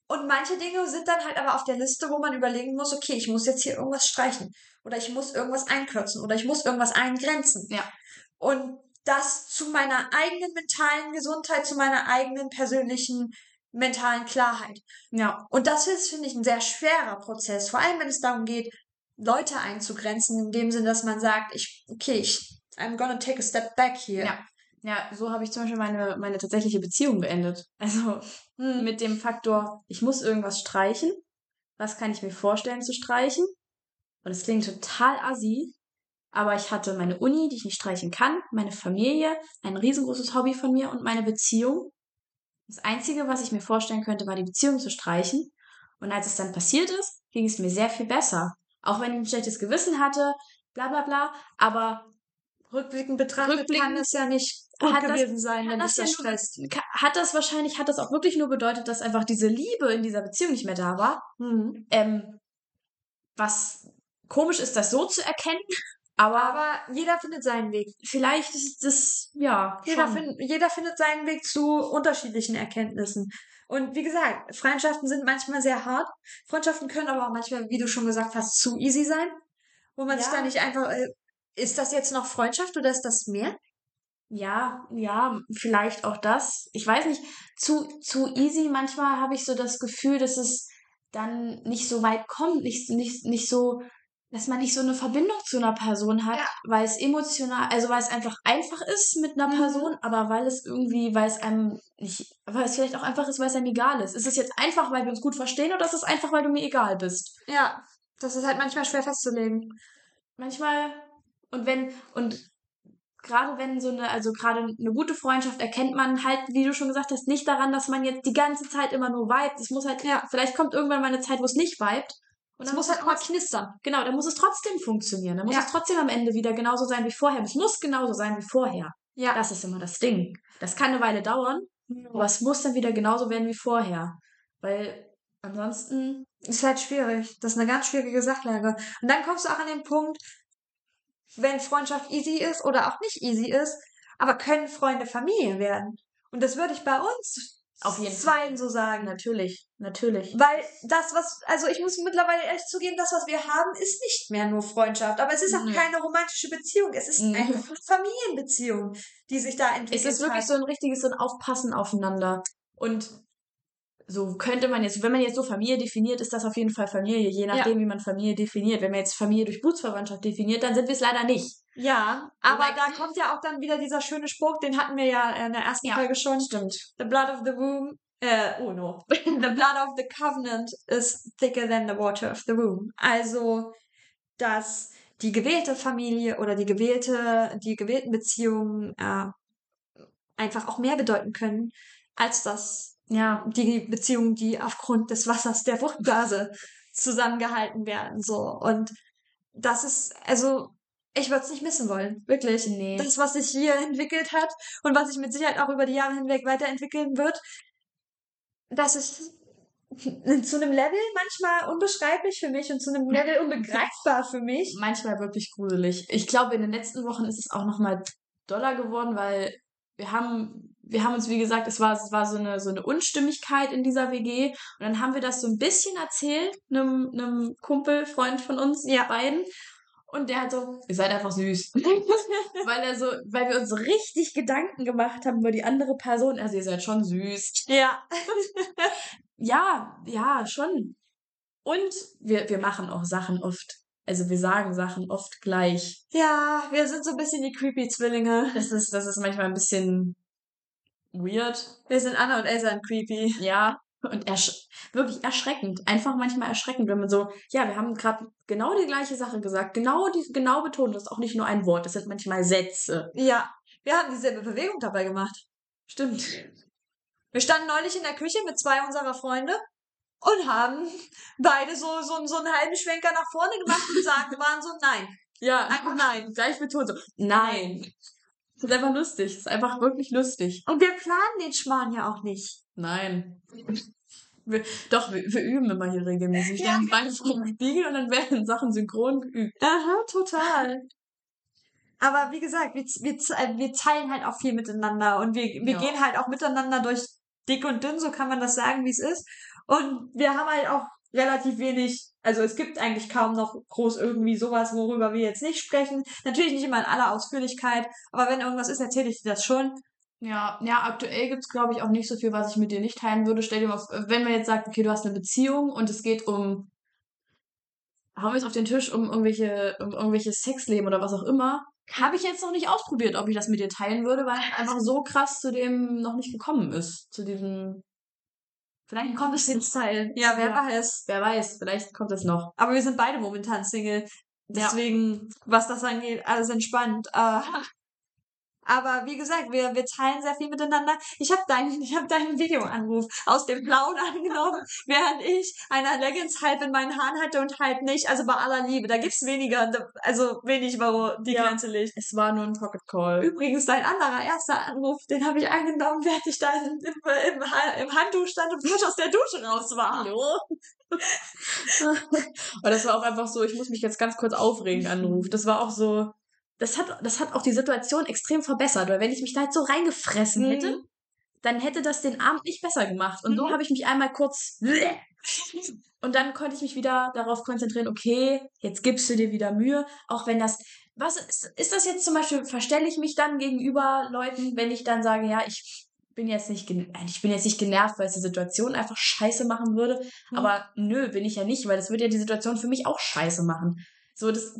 Und manche Dinge sind dann halt aber auf der Liste, wo man überlegen muss, okay, ich muss jetzt hier irgendwas streichen. Oder ich muss irgendwas einkürzen. Oder ich muss irgendwas eingrenzen. Ja. Und das zu meiner eigenen mentalen Gesundheit, zu meiner eigenen persönlichen mentalen Klarheit. Ja. Und das ist, finde ich, ein sehr schwerer Prozess. Vor allem, wenn es darum geht, Leute einzugrenzen, in dem Sinn, dass man sagt, ich, okay, ich, I'm gonna take a step back here. Ja. Ja, so habe ich zum Beispiel meine, meine tatsächliche Beziehung beendet. Also Hm. mit dem Faktor, ich muss irgendwas streichen. Was kann ich mir vorstellen zu streichen? Und es klingt total assi, aber ich hatte meine Uni, die ich nicht streichen kann, meine Familie, ein riesengroßes Hobby von mir und meine Beziehung. Das Einzige, was ich mir vorstellen könnte, war die Beziehung zu streichen. Und als es dann passiert ist, ging es mir sehr viel besser. Auch wenn ich ein schlechtes Gewissen hatte, bla bla bla. Aber Rückblickend betrachtet kann Rückblickend es ja nicht gut hat das- gewesen sein, wenn dich das das ja stresst. hat das wahrscheinlich, hat das auch wirklich nur bedeutet, dass einfach diese Liebe in dieser Beziehung nicht mehr da war. Mhm. Ähm, was komisch ist, das so zu erkennen, aber, Aber jeder findet seinen Weg. vielleicht ist das, ja, Jeder, find, jeder findet seinen Weg zu unterschiedlichen Erkenntnissen. Und wie gesagt, Freundschaften sind manchmal sehr hart. Freundschaften können aber auch manchmal, wie du schon gesagt hast, zu easy sein. Wo man sich Ja. da nicht einfach, äh, ist das jetzt noch Freundschaft oder ist das mehr? Ja, ja, vielleicht auch das. Ich weiß nicht, zu, zu easy. Manchmal habe ich so das Gefühl, dass es dann nicht so weit kommt, nicht, nicht, nicht so, dass man nicht so eine Verbindung zu einer Person hat, Ja. weil es emotional, also weil es einfach einfach ist mit einer Mhm. Person, aber weil es irgendwie, weil es einem nicht, weil es vielleicht auch einfach ist, weil es einem egal ist. Ist es jetzt einfach, weil wir uns gut verstehen oder ist es einfach, weil du mir egal bist? Ja, das ist halt manchmal schwer festzulegen. manchmal und wenn und gerade wenn so eine also gerade eine gute Freundschaft erkennt man halt wie du schon gesagt hast nicht daran dass man jetzt die ganze Zeit immer nur vibet es muss halt Ja. vielleicht kommt irgendwann mal eine Zeit wo es nicht vibet und Es muss es halt mal knistern. genau dann muss es trotzdem funktionieren dann muss Ja. es trotzdem am Ende wieder genauso sein wie vorher es muss genauso sein wie vorher Ja. das ist immer das Ding das kann eine Weile dauern aber es muss dann wieder genauso werden wie vorher weil ansonsten. Ist halt schwierig. Das ist eine ganz schwierige Sachlage. Und dann kommst du auch an den Punkt, wenn Freundschaft easy ist oder auch nicht easy ist, aber können Freunde Familie werden? Und das würde ich bei uns Auf jeden Zweien so sagen. Natürlich, natürlich. Weil das, was, also ich muss mittlerweile ehrlich zugeben, das, was wir haben, ist nicht mehr nur Freundschaft. Aber es ist auch Nö. keine romantische Beziehung. Es ist Nö. einfach eine Familienbeziehung, die sich da entwickelt Es ist wirklich hat. so ein richtiges so ein Aufpassen aufeinander. Und so könnte man jetzt, wenn man jetzt so Familie definiert, ist das auf jeden Fall Familie, je nachdem, wie man Familie definiert. Wenn man jetzt Familie durch Blutsverwandtschaft definiert, dann sind wir es leider nicht. Ja, aber Wobei- da kommt ja auch dann wieder dieser schöne Spruch, den hatten wir ja in der ersten Ja. Folge schon. Stimmt. The blood of the womb, äh, oh no. the blood of the covenant is thicker than the water of the womb. Also, dass die gewählte Familie oder die gewählte, die gewählten Beziehungen äh, einfach auch mehr bedeuten können, als das Ja, die Beziehungen, die aufgrund des Wassers der Fruchtblase zusammengehalten werden. So. Und das ist, also, ich würde es nicht missen wollen. Wirklich. Nee. Das, was sich hier entwickelt hat und was sich mit Sicherheit auch über die Jahre hinweg weiterentwickeln wird, das ist zu einem Level manchmal unbeschreiblich für mich und zu einem Level unbegreifbar für mich. manchmal wirklich gruselig. Ich glaube, in den letzten Wochen ist es auch noch mal doller geworden, weil wir haben, wir haben uns, wie gesagt, es war, es war so eine, so eine Unstimmigkeit in dieser WG. Und dann haben wir das so ein bisschen erzählt, einem, einem Kumpel, Freund von uns, Ja. beiden. Und der hat so, ihr seid einfach süß. weil er so, weil wir uns richtig Gedanken gemacht haben über die andere Person. Also ihr seid schon süß. Ja. Ja, ja, schon. Und wir, wir machen auch Sachen oft. Also wir sagen Sachen oft gleich. Ja, wir sind so ein bisschen die creepy Zwillinge. Das ist, das ist manchmal ein bisschen weird. Wir sind Anna und Elsa und creepy. Ja. Und ersch wirklich erschreckend. Einfach manchmal erschreckend, wenn man so, ja, wir haben gerade genau die gleiche Sache gesagt. Genau die, genau betont. Das ist auch nicht nur ein Wort. Das sind manchmal Sätze. Ja, wir haben dieselbe Bewegung dabei gemacht. Stimmt. Wir standen neulich in der Küche mit zwei unserer Freunde und haben beide so, so, so einen halben Schwenker nach vorne gemacht und sagen, waren so, nein. Ja. Einfach nein. Gleich betont so. Nein. Das ist einfach lustig. Das ist einfach wirklich lustig. Und wir planen den Schmarrn ja auch nicht. Nein. Wir, doch, wir, wir üben immer hier regelmäßig. Wir Ja. stellen beide vor dem Spiegel und dann werden Sachen synchron geübt. Aha, total. Aber wie gesagt, wir, wir, wir teilen halt auch viel miteinander und wir, wir Ja. gehen halt auch miteinander durch dick und dünn, so kann man das sagen, wie es ist. Und wir haben halt auch relativ wenig, also es gibt eigentlich kaum noch groß irgendwie sowas, worüber wir jetzt nicht sprechen. Natürlich nicht immer in aller Ausführlichkeit, aber wenn irgendwas ist, erzähle ich dir das schon. Ja, ja, aktuell gibt's glaube ich, auch nicht so viel, was ich mit dir nicht teilen würde. Stell dir mal, wenn man jetzt sagt, okay, du hast eine Beziehung und es geht um, hauen wir es auf den Tisch, um irgendwelche, um irgendwelche Sexleben oder was auch immer, habe ich jetzt noch nicht ausprobiert, ob ich das mit dir teilen würde, weil es einfach so krass zu dem noch nicht gekommen ist. Zu diesem, vielleicht kommt es Den Style. Ja, wer Ja. weiß. Wer weiß, vielleicht kommt es noch. Aber wir sind beide momentan Single. Deswegen, was das angeht, alles entspannt. Äh, aber wie gesagt, wir, wir teilen sehr viel miteinander. Ich habe deinen, ich hab deinen Videoanruf aus dem Blauen angenommen, während ich einer Leggings halb in meinen Haaren hatte und halb nicht. Also bei aller Liebe. Da gibt's weniger, also wenig, wo die Ja. Grenze liegt. Es war nur ein Pocket Call. Übrigens, dein anderer erster Anruf, den habe ich angenommen, während ich da im, im, im, Ha- im Handtuch stand und frisch aus der Dusche raus war. Hallo? Aber das war auch einfach so, ich muss mich jetzt ganz kurz aufregen, Anruf. Das war auch so, das hat, das hat auch die Situation extrem verbessert, weil wenn ich mich da jetzt so reingefressen Mhm. hätte, dann hätte das den Abend nicht besser gemacht. Und so Mhm. habe ich mich einmal kurz und dann konnte ich mich wieder darauf konzentrieren, okay, jetzt gibst du dir wieder Mühe, auch wenn das, was ist, ist das jetzt zum Beispiel, verstelle ich mich dann gegenüber Leuten, wenn ich dann sage, ja, ich bin jetzt nicht, ich bin jetzt nicht genervt, weil es die Situation einfach scheiße machen würde, Mhm. aber nö, bin ich ja nicht, weil das würde ja die Situation für mich auch scheiße machen. So, das,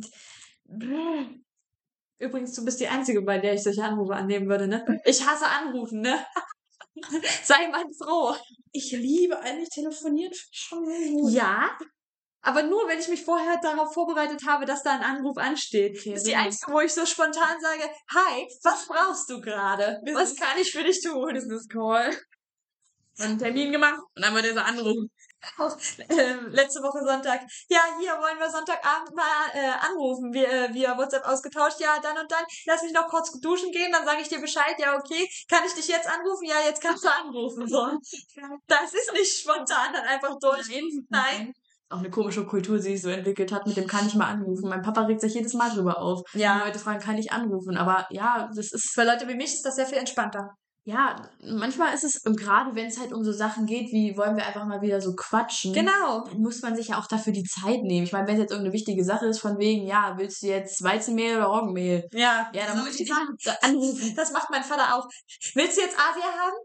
Übrigens, du bist die Einzige, bei der ich solche Anrufe annehmen würde, ne? Ich hasse Anrufen, ne? Sei mal froh. ich liebe eigentlich telefonieren schon. Ja, aber nur, wenn ich mich vorher darauf vorbereitet habe, dass da ein Anruf ansteht. Okay, das ist die einzige, wo ich so spontan sage, hi, was brauchst du gerade? Was kann ich für dich tun? Business Call. Und einen Termin gemacht und dann war dieser Anruf. Auch äh, letzte Woche Sonntag, ja, hier wollen wir Sonntagabend mal äh, anrufen, wir, äh, via WhatsApp ausgetauscht, ja, dann und dann, lass mich noch kurz duschen gehen, dann sage ich dir Bescheid, ja, okay, kann ich dich jetzt anrufen? Ja, jetzt kannst du anrufen, so. Das ist nicht spontan dann einfach durch. Nein. Nein. Auch eine komische Kultur, die sich so entwickelt hat, mit dem kann ich mal anrufen. Mein Papa regt sich jedes Mal drüber auf. Ja. Wenn Leute fragen, kann ich anrufen? Aber ja, das ist Für Leute wie mich ist das sehr viel entspannter. Ja, manchmal ist es, und gerade wenn es halt um so Sachen geht, wie wollen wir einfach mal wieder so quatschen. Genau. Dann muss man sich ja auch dafür die Zeit nehmen. Ich meine, wenn es jetzt irgendeine wichtige Sache ist, von wegen, ja, willst du jetzt Weizenmehl oder Roggenmehl? Ja, Ja, dann so muss ich Sachen. da anrufen. Das macht mein Vater auch. Willst du jetzt Asia haben?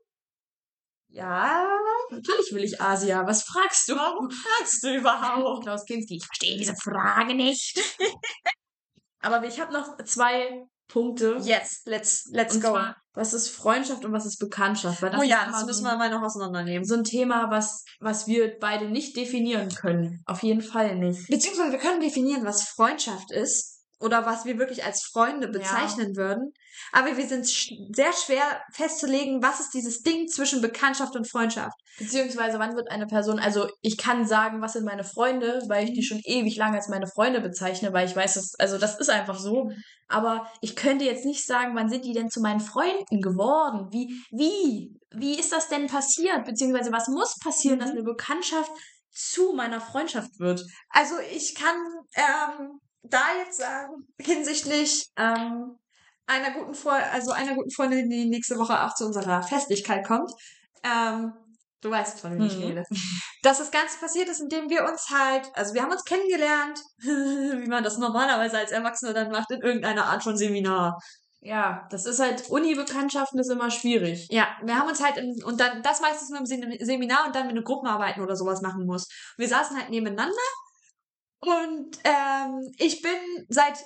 Ja. Natürlich will ich Asia. Was fragst du? Warum fragst du überhaupt? Klaus Kinski, ich verstehe diese Frage nicht. Aber ich habe noch zwei Punkte. Yes, let's, let's und go. zwar, was ist Freundschaft und was ist Bekanntschaft? Weil das oh ja, das müssen wir mal noch auseinandernehmen. so ein Thema, was, was wir beide nicht definieren können. Auf jeden Fall nicht. Beziehungsweise wir können definieren, was Freundschaft ist oder was wir wirklich als Freunde bezeichnen würden. Aber wir sind sch sehr schwer festzulegen, was ist dieses Ding zwischen Bekanntschaft und Freundschaft. Beziehungsweise, wann wird eine Person, also ich kann sagen, was sind meine Freunde, weil ich die schon ewig lange als meine Freunde bezeichne, weil ich weiß, dass, also das ist einfach so. Aber ich könnte jetzt nicht sagen, wann sind die denn zu meinen Freunden geworden? Wie, wie, wie ist das denn passiert? Beziehungsweise, was muss passieren, dass Mhm. eine Bekanntschaft zu meiner Freundschaft wird? Also ich kann ähm, da jetzt sagen, hinsichtlich ähm, einer guten Freundin, also einer guten Freundin, die nächste Woche auch zu unserer Festlichkeit kommt. Ähm, du weißt, von wem ich Mhm. rede. Dass das Ganze passiert ist, indem wir uns halt, also wir haben uns kennengelernt, wie man das normalerweise als Erwachsener dann macht, in irgendeiner Art von Seminar. Ja, das ist halt, Uni-Bekanntschaften ist immer schwierig. Ja, wir haben uns halt, in, und dann, das meistens nur im Sem- Seminar und dann mit einer Gruppenarbeiten oder sowas machen muss. Wir saßen halt nebeneinander und ähm, ich bin seit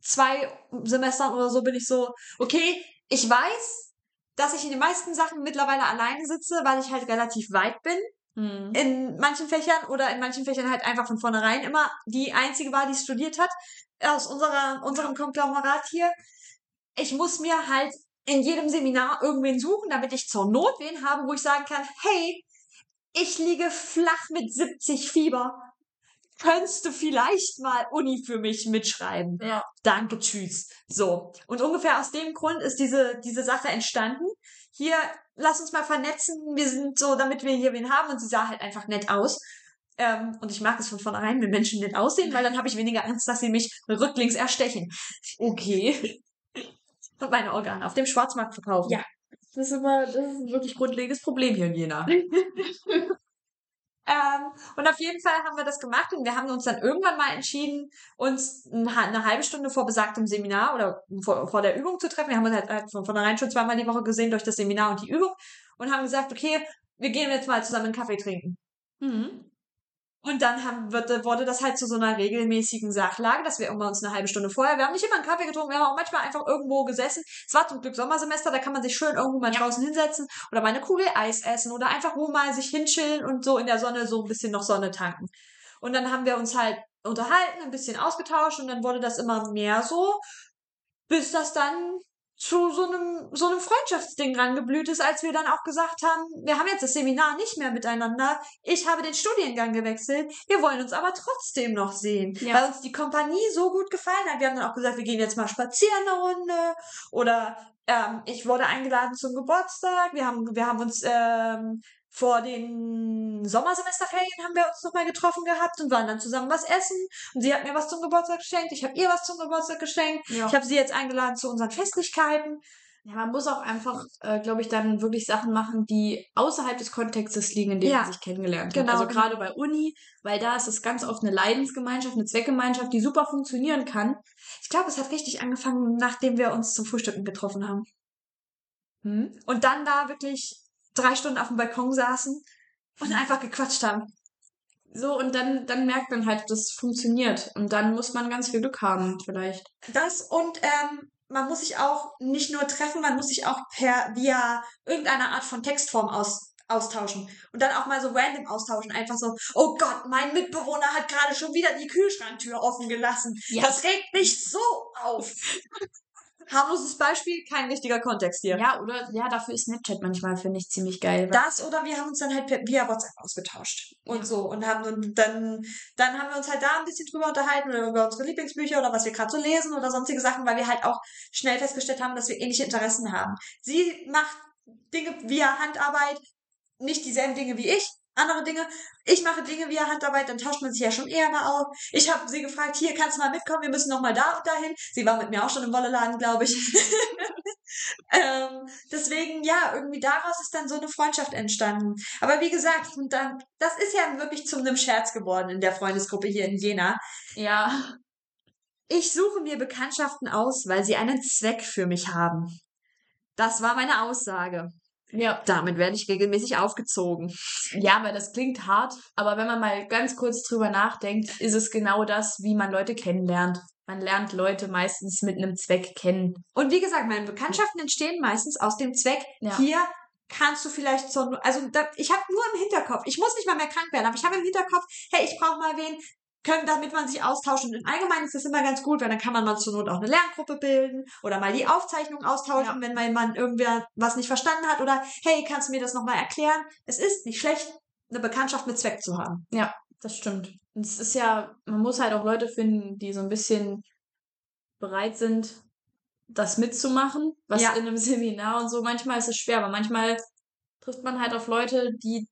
zwei Semestern oder so bin ich so, okay, ich weiß, dass ich in den meisten Sachen mittlerweile alleine sitze, weil ich halt relativ weit bin. Hm. In manchen Fächern oder in manchen Fächern halt einfach von vornherein immer die einzige war, die studiert hat, aus unserer, unserem Konglomerat hier. Ich muss mir halt in jedem Seminar irgendwen suchen, damit ich zur Not wen habe, wo ich sagen kann, hey, ich liege flach mit 70 Fieber. Könntest du vielleicht mal Uni für mich mitschreiben? Ja. Danke, tschüss. So. Und ungefähr aus dem Grund ist diese, diese Sache entstanden. Hier, lass uns mal vernetzen. Wir sind so, damit wir hier wen haben. Und sie sah halt einfach nett aus. Ähm, und ich mag es von vornherein, wenn Menschen nett aussehen, weil dann habe ich weniger Angst, dass sie mich rücklings erstechen. Okay. Und meine Organe auf dem Schwarzmarkt verkaufen. Ja. Das ist immer, das ist ein wirklich grundlegendes Problem hier in Jena. Ähm, und auf jeden Fall haben wir das gemacht und wir haben uns dann irgendwann mal entschieden, uns ein- eine halbe Stunde vor besagtem Seminar oder vor, vor der Übung zu treffen. Wir haben uns halt halt von vornherein schon zweimal die Woche gesehen durch das Seminar und die Übung und haben gesagt, okay, wir gehen jetzt mal zusammen einen Kaffee trinken. Mhm. Und dann haben, wird, wurde das halt zu so einer regelmäßigen Sachlage, dass wir immer uns eine halbe Stunde vorher, wir haben nicht immer einen Kaffee getrunken, wir haben auch manchmal einfach irgendwo gesessen. Es war zum Glück Sommersemester, da kann man sich schön irgendwo mal draußen hinsetzen oder mal eine Kugel Eis essen oder einfach wo mal sich hinchillen und so in der Sonne so ein bisschen noch Sonne tanken. Und dann haben wir uns halt unterhalten, ein bisschen ausgetauscht und dann wurde das immer mehr so, bis das dann zu so einem, so einem Freundschaftsding rangeblüht ist, als wir dann auch gesagt haben, wir haben jetzt das Seminar nicht mehr miteinander. Ich habe den Studiengang gewechselt. Wir wollen uns aber trotzdem noch sehen, Ja. weil uns die Kompanie so gut gefallen hat. Wir haben dann auch gesagt, wir gehen jetzt mal spazieren eine Runde oder ähm, ich wurde eingeladen zum Geburtstag. Wir haben, wir haben uns ähm, vor den Sommersemesterferien haben wir uns nochmal getroffen gehabt und waren dann zusammen was essen. Und sie hat mir was zum Geburtstag geschenkt. Ich habe ihr was zum Geburtstag geschenkt. Ja. Ich habe sie jetzt eingeladen zu unseren Festlichkeiten. Ja, man muss auch einfach, äh, glaube ich, dann wirklich Sachen machen, die außerhalb des Kontextes liegen, in dem Ja. man sich kennengelernt hat. Genau, Also genau. gerade bei Uni, weil da ist es ganz oft eine Leidensgemeinschaft, eine Zweckgemeinschaft, die super funktionieren kann. Ich glaube, es hat richtig angefangen, nachdem wir uns zum Frühstücken getroffen haben. Hm? Und dann da wirklich drei Stunden auf dem Balkon saßen und einfach gequatscht haben. So, und dann, dann merkt man halt, das funktioniert. Und dann muss man ganz viel Glück haben, vielleicht. Das und ähm, man muss sich auch nicht nur treffen, man muss sich auch per via irgendeiner Art von Textform aus, austauschen. Und dann auch mal so random austauschen. Einfach so, oh Gott, mein Mitbewohner hat gerade schon wieder die Kühlschranktür offen gelassen. Ja. Das regt mich so auf. Harmloses Beispiel, kein richtiger Kontext hier. Ja, oder ja, dafür ist Snapchat manchmal, finde ich, ziemlich geil. Das oder wir haben uns dann halt via WhatsApp ausgetauscht und Ja. so und haben dann dann haben wir uns halt da ein bisschen drüber unterhalten oder über unsere Lieblingsbücher oder was wir gerade so lesen oder sonstige Sachen, weil wir halt auch schnell festgestellt haben, dass wir ähnliche Interessen haben. Sie macht Dinge via Handarbeit, nicht dieselben Dinge wie ich, andere Dinge. Ich mache Dinge via Handarbeit, dann tauscht man sich ja schon eher mal auf. Ich habe sie gefragt, hier kannst du mal mitkommen, wir müssen noch mal da und dahin. Sie war mit mir auch schon im Wolleladen, glaube ich. ähm, deswegen, ja, irgendwie daraus ist dann so eine Freundschaft entstanden. Aber wie gesagt, und dann, das ist ja wirklich zu einem Scherz geworden in der Freundesgruppe hier in Jena. Ja. Ich suche mir Bekanntschaften aus, weil sie einen Zweck für mich haben. Das war meine Aussage. Ja. Damit werde ich regelmäßig aufgezogen. Ja, weil das klingt hart, aber wenn man mal ganz kurz drüber nachdenkt, ist es genau das, wie man Leute kennenlernt. Man lernt Leute meistens mit einem Zweck kennen. Und wie gesagt, meine Bekanntschaften entstehen meistens aus dem Zweck, Ja. hier kannst du vielleicht so, also da, ich habe nur im Hinterkopf, ich muss nicht mal mehr krank werden, aber ich habe im Hinterkopf, hey, ich brauche mal wen, können, damit man sich austauscht. Und im Allgemeinen ist das immer ganz gut, weil dann kann man mal zur Not auch eine Lerngruppe bilden oder mal die Aufzeichnung austauschen, wenn mal man irgendwer was nicht verstanden hat oder hey, kannst du mir das nochmal erklären? Es ist nicht schlecht, eine Bekanntschaft mit Zweck zu haben. Ja, das stimmt. Und es ist ja, man muss halt auch Leute finden, die so ein bisschen bereit sind, das mitzumachen, was Ja. in einem Seminar und so. Manchmal ist es schwer, aber manchmal trifft man halt auf Leute, die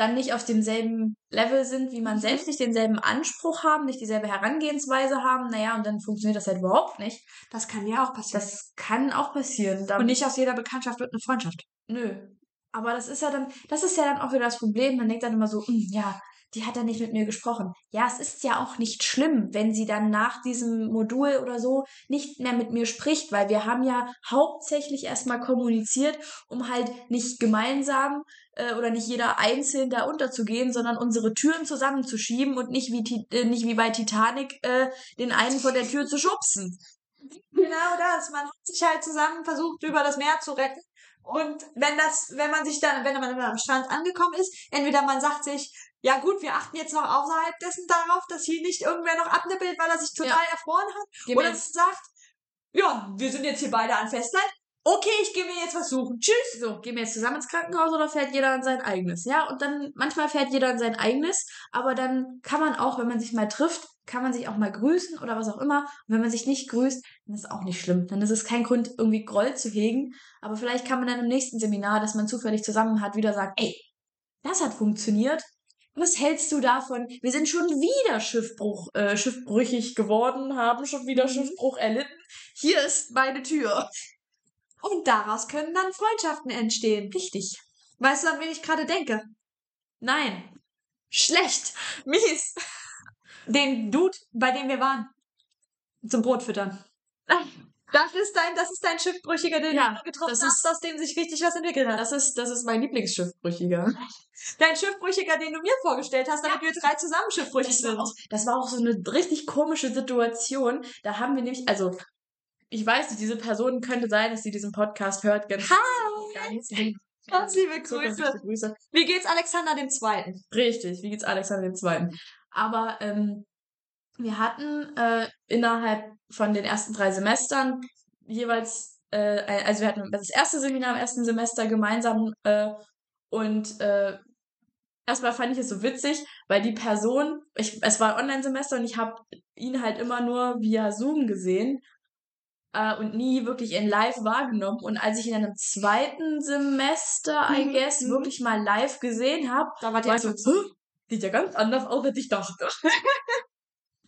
dann nicht auf demselben Level sind wie man Mhm. selbst, nicht denselben Anspruch haben, nicht dieselbe Herangehensweise haben. Naja, und dann funktioniert das halt überhaupt nicht. Das kann ja auch passieren. Das kann auch passieren. Und nicht aus jeder Bekanntschaft wird eine Freundschaft. Nö. Aber das ist ja dann, das ist ja dann auch wieder das Problem. Man denkt dann immer so, "Hm, ja, die hat ja nicht mit mir gesprochen. Ja, es ist ja auch nicht schlimm, wenn sie dann nach diesem Modul oder so nicht mehr mit mir spricht, weil wir haben ja hauptsächlich erstmal kommuniziert, um halt nicht gemeinsam äh, oder nicht jeder einzeln da unterzugehen, sondern unsere Türen zusammenzuschieben und nicht wie, äh, nicht wie bei Titanic äh, den einen vor der Tür zu schubsen. Genau das. Man hat sich halt zusammen versucht, über das Meer zu retten. Und wenn das, wenn man sich dann, wenn man dann am Strand angekommen ist, entweder man sagt sich, ja gut, wir achten jetzt noch außerhalb dessen darauf, dass hier nicht irgendwer noch abnippelt, weil er sich total erfroren hat. Geh Oder man sagt, ja, wir sind jetzt hier beide an Festland. Okay, ich gehe mir jetzt was suchen. Tschüss. So, gehen wir jetzt zusammen ins Krankenhaus oder fährt jeder an sein eigenes? Ja, und dann manchmal fährt jeder an sein eigenes, aber dann kann man auch, wenn man sich mal trifft, kann man sich auch mal grüßen oder was auch immer. Und wenn man sich nicht grüßt, dann ist auch nicht schlimm. Dann ist es kein Grund, irgendwie Groll zu hegen. Aber vielleicht kann man dann im nächsten Seminar, das man zufällig zusammen hat, wieder sagen, ey, das hat funktioniert. Was hältst du davon? Wir sind schon wieder Schiffbruch, äh, schiffbrüchig geworden, haben schon wieder Schiffbruch erlitten. Hier ist meine Tür. Und daraus können dann Freundschaften entstehen. Richtig. Weißt du, an wen ich gerade denke? Nein. Schlecht. Mies. Den Dude, bei dem wir waren. Zum Brot füttern. Das ist dein, das ist dein Schiffbrüchiger, den Ja, du getroffen das hast, aus dem sich richtig was entwickelt hat. Das ist, das ist mein Lieblingsschiffbrüchiger. Dein Schiffbrüchiger, den du mir vorgestellt hast, damit wir drei zusammen schiffbrüchig Das war, sind. auch, das war auch so eine richtig komische Situation. Da haben wir nämlich, also, ich weiß nicht, diese Person könnte sein, dass sie diesen Podcast hört. Ganz, Hallo. ganz lieb. Ganz liebe Grüße. Grüße. Wie geht's Alexander dem Zweiten? Richtig, wie geht's Alexander II.? Aber ähm, wir hatten äh, innerhalb von den ersten drei Semestern jeweils, äh, ein- also wir hatten das erste Seminar im ersten Semester gemeinsam äh, und äh, erstmal fand ich es so witzig, weil die Person, ich, es war ein Online-Semester und ich habe ihn halt immer nur via Zoom gesehen äh, und nie wirklich in live wahrgenommen. Und als ich ihn dann im zweiten Semester, I Mhm, guess, mhm. wirklich mal live gesehen habe, Da war die war ich so, "Hä? sieht ja ganz anders aus, als ich dachte.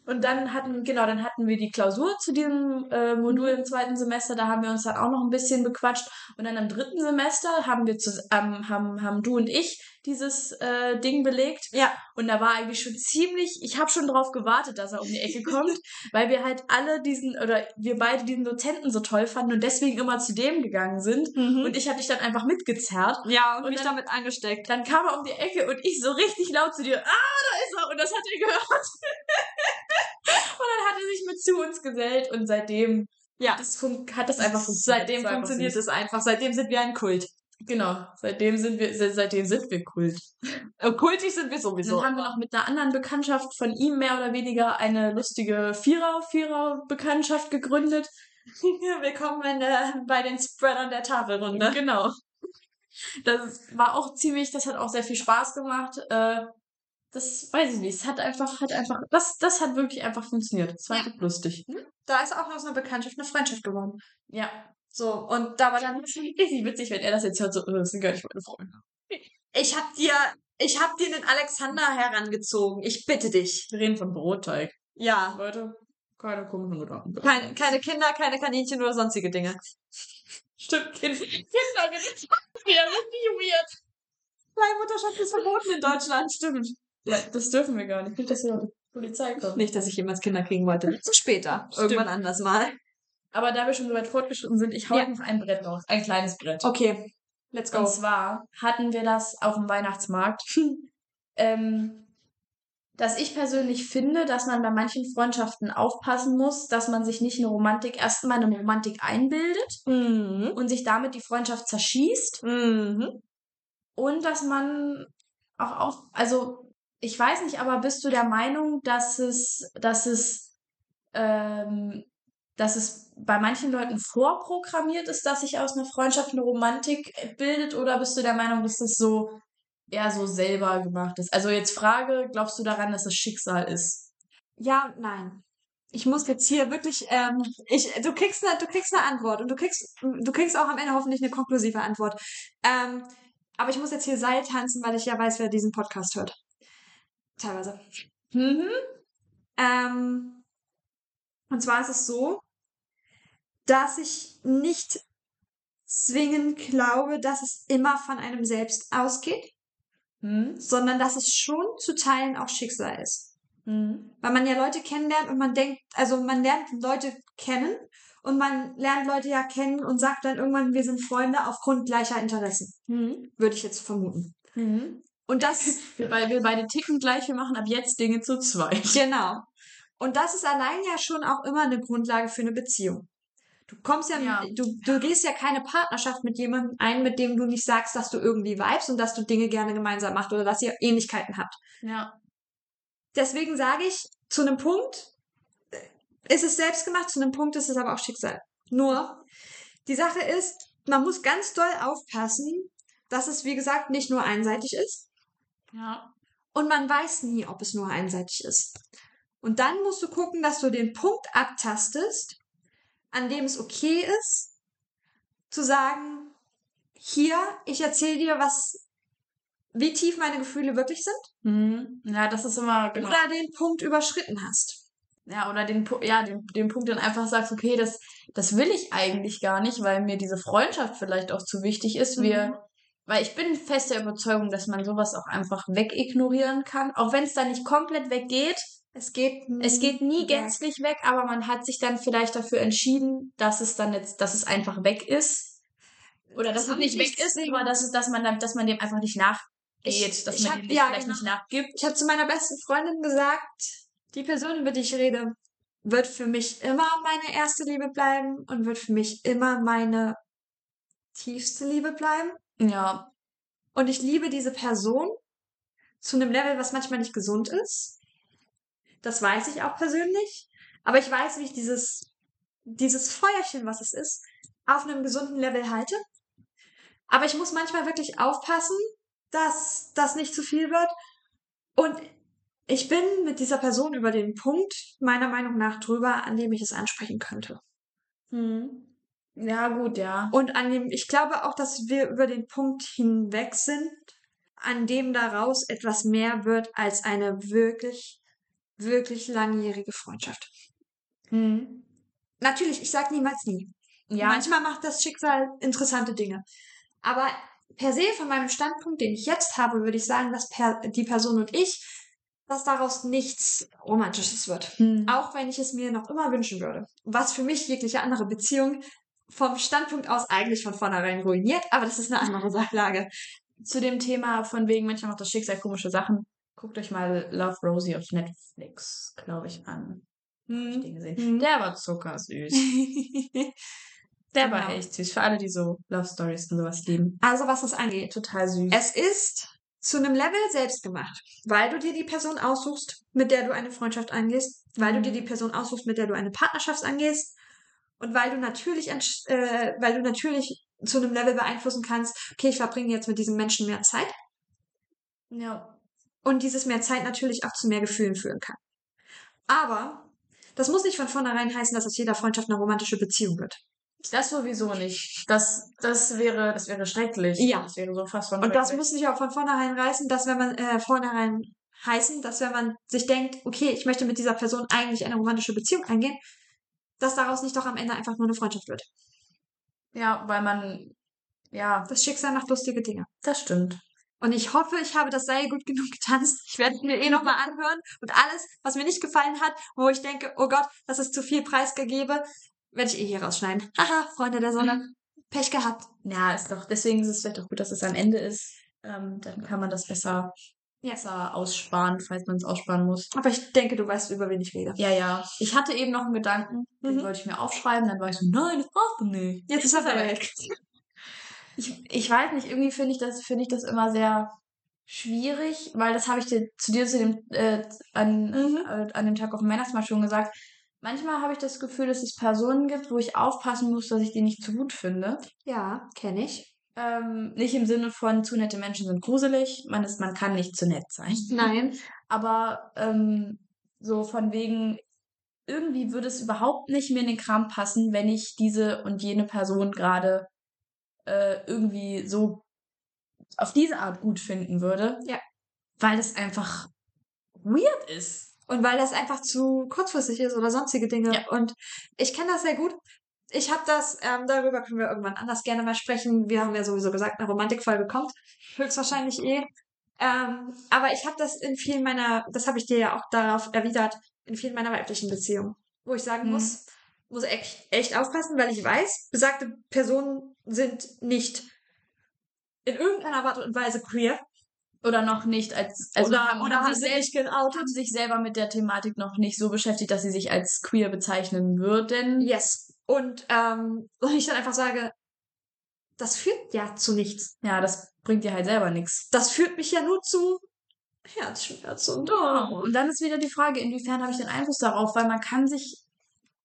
Und dann hatten, genau, dann hatten wir die Klausur zu diesem äh, Modul im zweiten Semester, da haben wir uns dann auch noch ein bisschen bequatscht. Und dann im dritten Semester haben wir zus ähm, haben, haben du und ich dieses äh, Ding belegt. Ja. Und da war eigentlich schon ziemlich, ich habe schon drauf gewartet, dass er um die Ecke kommt, weil wir halt alle diesen, oder wir beide diesen Dozenten so toll fanden und deswegen immer zu dem gegangen sind. Und Und ich habe dich dann einfach mitgezerrt. ja, und, und mich dann- damit angesteckt. Dann kam er um die Ecke und ich so richtig laut zu dir, ah, da ist er. Und das hat er gehört. und dann hat er sich mit zu uns gesellt und seitdem Ja. das hat das einfach funktioniert. Seitdem funktioniert es einfach. Seitdem sind wir ein Kult. Genau, seitdem sind wir, se- seitdem sind wir Kult. Äh, Kultig sind wir Dann sowieso. haben wir noch mit einer anderen Bekanntschaft von ihm mehr oder weniger eine lustige Vierer, Vierer-Bekanntschaft gegründet. Willkommen in der, bei den Spreadern der Tafelrunde. Genau. Das war auch ziemlich, das hat auch sehr viel Spaß gemacht. Äh, das weiß ich nicht. Es hat einfach, hat einfach, das, das hat wirklich einfach funktioniert. Es war Ja. einfach lustig. Da ist auch aus einer Bekanntschaft eine Freundschaft geworden. Ja. So, und da war dann Richtig witzig, wenn er das jetzt hört, so, "Oh, das sind gar nicht meine Freunde. Ich hab dir, ich hab dir den Alexander herangezogen. Ich bitte dich. Wir reden von Brotteig. Ja. Leute, keine komischen Gedanken. Keine, keine Kinder, keine Kaninchen oder sonstige Dinge. Stimmt, Kind. Kinder, das ist wieder richtig weird. Leihmutterschaft ist verboten in Deutschland. Stimmt. Ja, das dürfen wir gar nicht. Nicht, dass die Polizei kommt. Nicht, dass ich jemals Kinder kriegen wollte. Zu später. Stimmt. Irgendwann anders mal. Aber da wir schon so weit fortgeschritten sind, ich hau Ja. einfach ein Brett raus. Ein kleines Brett. Okay. Let's go. Und zwar hatten wir das auf dem Weihnachtsmarkt. ähm, dass ich persönlich finde, dass man bei manchen Freundschaften aufpassen muss, dass man sich nicht eine Romantik, erstmal eine Romantik einbildet Mhm. und sich damit die Freundschaft zerschießt. Mhm. Und dass man auch auf, also ich weiß nicht, aber bist du der Meinung, dass es, dass es, ähm, dass es bei manchen Leuten vorprogrammiert ist, dass sich aus einer Freundschaft eine Romantik bildet, oder bist du der Meinung, dass das so eher so selber gemacht ist? Also jetzt Frage, glaubst du daran, dass es Schicksal ist? Ja und nein. Ich muss jetzt hier wirklich, ähm, ich, du kriegst eine, du kriegst eine Antwort und du kriegst, du kriegst auch am Ende hoffentlich eine konklusive Antwort. Ähm, aber ich muss jetzt hier Seil tanzen, weil ich ja weiß, wer diesen Podcast hört. Teilweise. Mhm. Ähm, und zwar ist es so, dass ich nicht zwingend glaube, dass es immer von einem selbst ausgeht, Mhm. sondern dass es schon zu Teilen auch Schicksal ist. Mhm. Weil man ja Leute kennenlernt und man denkt, also man lernt Leute kennen und man lernt Leute ja kennen und sagt dann irgendwann, wir sind Freunde aufgrund gleicher Interessen. Mhm. Würde ich jetzt vermuten. Mhm. Und das, Wir, wir beide ticken gleich, wir machen ab jetzt Dinge zu zweit. genau. Und das ist allein ja schon auch immer eine Grundlage für eine Beziehung. Du kommst ja, Ja. du, du gehst ja keine Partnerschaft mit jemandem ein, mit dem du nicht sagst, dass du irgendwie vibest und dass du Dinge gerne gemeinsam macht oder dass ihr Ähnlichkeiten habt. Ja. Deswegen sage ich, zu einem Punkt äh, ist es selbst gemacht, zu einem Punkt ist es aber auch Schicksal. Nur, die Sache ist, man muss ganz doll aufpassen, dass es, wie gesagt, nicht nur einseitig ist. Ja. Und man weiß nie, ob es nur einseitig ist. Und dann musst du gucken, dass du den Punkt abtastest, an dem es okay ist, zu sagen, hier, ich erzähle dir, was, wie tief meine Gefühle wirklich sind, Mhm. Ja, das ist immer genau. oder den Punkt überschritten hast. Ja, oder den, ja, den, den Punkt dann einfach sagst, okay, das, das will ich eigentlich gar nicht, weil mir diese Freundschaft vielleicht auch zu wichtig ist. Mhm. Wir, weil ich bin fest der Überzeugung, dass man sowas auch einfach wegignorieren kann. Auch wenn es dann nicht komplett weggeht. Es geht, Es geht nie gänzlich weg, aber man hat sich dann vielleicht dafür entschieden, dass es dann jetzt, dass es einfach weg ist. Oder dass Das es nicht weg ist, nicht aber dass, es, dass, man, dann- dass man dem einfach nicht nachgeht, Ich- dass ich man hab- dem ja, vielleicht genau. nicht nachgibt. Ich habe zu meiner besten Freundin gesagt, die Person, über die ich rede, wird für mich immer meine erste Liebe bleiben und wird für mich immer meine tiefste Liebe bleiben. Ja, Und ich liebe diese Person zu einem Level, was manchmal nicht gesund ist. Das weiß ich auch persönlich. Aber ich weiß, wie ich dieses, dieses Feuerchen, was es ist, auf einem gesunden Level halte. Aber ich muss manchmal wirklich aufpassen, dass das nicht zu viel wird. Und ich bin mit dieser Person über den Punkt, meiner Meinung nach, drüber, an dem ich es ansprechen könnte. Hm. Ja, gut, ja. Und an dem, ich glaube auch, dass wir über den Punkt hinweg sind, an dem daraus etwas mehr wird als eine wirklich, wirklich langjährige Freundschaft. Hm. Natürlich, ich sag niemals nie. Ja, Manchmal macht das Schicksal interessante Dinge. Aber per se von meinem Standpunkt, den ich jetzt habe, würde ich sagen, dass per, die Person und ich, dass daraus nichts Romantisches wird. hm. Auch wenn ich es mir noch immer wünschen würde. Was für mich jegliche andere Beziehung vom Standpunkt aus eigentlich von vornherein ruiniert, aber das ist eine andere Sachlage. zu dem Thema von wegen manchmal macht das Schicksal komische Sachen. Guckt euch mal Love Rosie auf Netflix, glaube ich, an. Hab ich den gesehen. Mhm. Der war zuckersüß. Der Genau. war echt süß. Für alle, die so Love Stories und sowas lieben. Also was das angeht. Total süß. Es ist zu einem Level selbst gemacht, weil du dir die Person aussuchst, mit der du eine Freundschaft angehst, weil du dir die Person aussuchst, mit der du eine Partnerschaft angehst und weil du natürlich, äh, weil du natürlich zu einem Level beeinflussen kannst, okay, ich verbringe jetzt mit diesem Menschen mehr Zeit ja. Und dieses mehr Zeit natürlich auch zu mehr Gefühlen führen kann. Aber das muss nicht von vornherein heißen, dass aus jeder Freundschaft eine romantische Beziehung wird. Das sowieso nicht. Das, das wäre, das wäre schrecklich. Ja. Das wäre so fast von Und das muss nicht auch von vornherein reißen, dass wenn man äh, vornherein heißen, dass wenn man sich denkt, okay, ich möchte mit dieser Person eigentlich eine romantische Beziehung eingehen, dass daraus nicht doch am Ende einfach nur eine Freundschaft wird. Ja, weil man, ja, Das Schicksal macht lustige Dinge. das stimmt. Und ich hoffe, ich habe das Seil gut genug getanzt. Ich werde es mir eh nochmal anhören. Und alles, was mir nicht gefallen hat, wo ich denke, oh Gott, das ist zu viel preisgegebe, werde ich eh hier rausschneiden. Haha, Freunde der Sonne. Pech gehabt. Ja, ist doch, deswegen ist es vielleicht auch gut, dass es am Ende ist. Ähm, dann kann man das besser, Ja. besser aussparen, falls man es aussparen muss. Aber ich denke, du weißt, über wen ich rede. Ja, ja. Ich hatte eben noch einen Gedanken, den Mhm. wollte ich mir aufschreiben, dann war ich so, nein, das brauchst du nicht. Jetzt ist er weg. Ich, ich weiß nicht, irgendwie finde ich das, finde ich das immer sehr schwierig, weil das habe ich dir, zu dir zu dem, äh, an, Mhm. äh, an dem Tag auf dem Weihnachtsmarkt schon gesagt. Manchmal habe ich das Gefühl, dass es Personen gibt, wo ich aufpassen muss, dass ich die nicht zu gut finde. Ja, kenne ich. Ähm, nicht im Sinne von zu nette Menschen sind gruselig, man ist, man kann nicht zu nett sein. Nein. Aber ähm, so von wegen, irgendwie würde es überhaupt nicht mir in den Kram passen, wenn ich diese und jene Person gerade äh, irgendwie so auf diese Art gut finden würde. Ja. Weil es einfach weird ist. Und weil das einfach zu kurzfristig ist oder sonstige Dinge. Ja. Und ich kenne das sehr gut. Ich habe das, ähm, darüber können wir irgendwann anders gerne mal sprechen. Wir haben ja sowieso gesagt, eine Romantikfolge kommt. Höchstwahrscheinlich eh. Ähm, aber ich habe das in vielen meiner, das habe ich dir ja auch darauf erwidert, in vielen meiner weiblichen Beziehungen. Wo ich sagen Mhm. muss, muss echt, echt aufpassen, weil ich weiß, besagte Personen sind nicht in irgendeiner Art und Weise queer. Oder noch nicht als also oder haben, oder haben, sich selbst, geoutet. haben sich selber mit der Thematik noch nicht so beschäftigt, dass sie sich als queer bezeichnen würden. Yes. Und, ähm, und ich dann einfach sage, das führt ja zu nichts. Ja, das bringt dir halt selber nichts. Das führt mich ja nur zu Herzschmerz und oh. Und dann ist wieder die Frage, inwiefern habe ich den Einfluss darauf, weil man kann sich,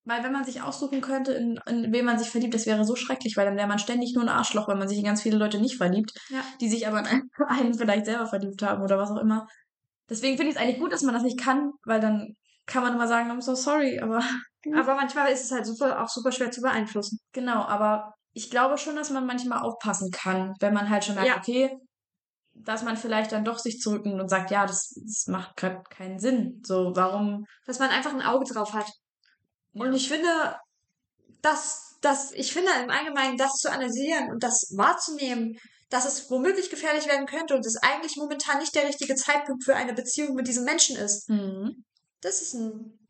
weil wenn man sich aussuchen könnte, in, in wen man sich verliebt, das wäre so schrecklich, weil dann wäre man ständig nur ein Arschloch, weil man sich in ganz viele Leute nicht verliebt, Ja. die sich aber in einen, vielleicht selber verliebt haben oder was auch immer. Deswegen finde ich es eigentlich gut, dass man das nicht kann, weil dann kann man immer sagen, I'm so sorry, aber Aber manchmal ist es halt super, auch super schwer zu beeinflussen. genau, aber ich glaube schon, dass man manchmal aufpassen kann, wenn man halt schon merkt, Ja. okay, dass man vielleicht dann doch sich zurücknimmt und sagt, ja, das, das macht gerade keinen Sinn. So, warum Dass man einfach ein Auge drauf hat. Und ich finde, dass, dass, ich finde im Allgemeinen das zu analysieren und das wahrzunehmen, dass es womöglich gefährlich werden könnte und es eigentlich momentan nicht der richtige Zeitpunkt für eine Beziehung mit diesem Menschen ist. Mhm. Das ist ein,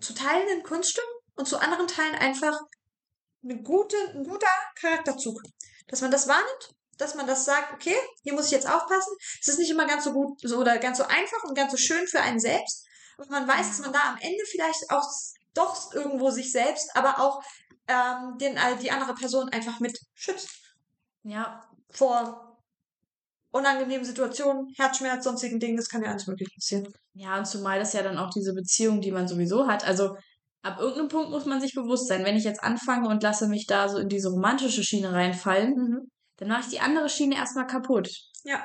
zu Teilen ein Kunststück und zu anderen Teilen einfach eine gute, ein guter Charakterzug. Dass man das wahrnimmt, dass man das sagt, okay, hier muss ich jetzt aufpassen. Es ist nicht immer ganz so gut so, oder ganz so einfach und ganz so schön für einen selbst. Und man weiß, dass man da am Ende vielleicht auch doch irgendwo sich selbst, aber auch ähm, den, die andere Person einfach mit schützt Ja, vor unangenehmen Situationen, Herzschmerz, sonstigen Dingen. Das kann ja alles möglich passieren. Ja, und zumal das ja dann auch diese Beziehung, die man sowieso hat. Also ab irgendeinem Punkt muss man sich bewusst sein, wenn ich jetzt anfange und lasse mich da so in diese romantische Schiene reinfallen, dann mache ich die andere Schiene erstmal kaputt. Ja.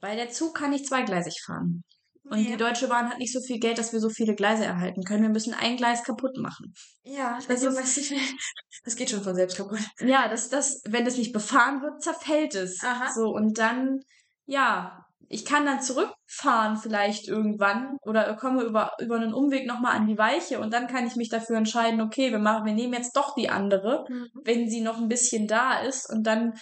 Weil der Zug kann nicht zweigleisig fahren. Und Ja. die Deutsche Bahn hat nicht so viel Geld, dass wir so viele Gleise erhalten können. Wir müssen ein Gleis kaputt machen. Ja, Das also, ist-. Das geht schon von selbst kaputt. Ja, das, das, wenn es nicht befahren wird, zerfällt es. Aha. So, und dann, ja, ich kann dann zurückfahren vielleicht irgendwann oder komme über, über einen Umweg nochmal an die Weiche und dann kann ich mich dafür entscheiden, okay, wir machen, wir nehmen jetzt doch die andere, wenn sie noch ein bisschen da ist und dann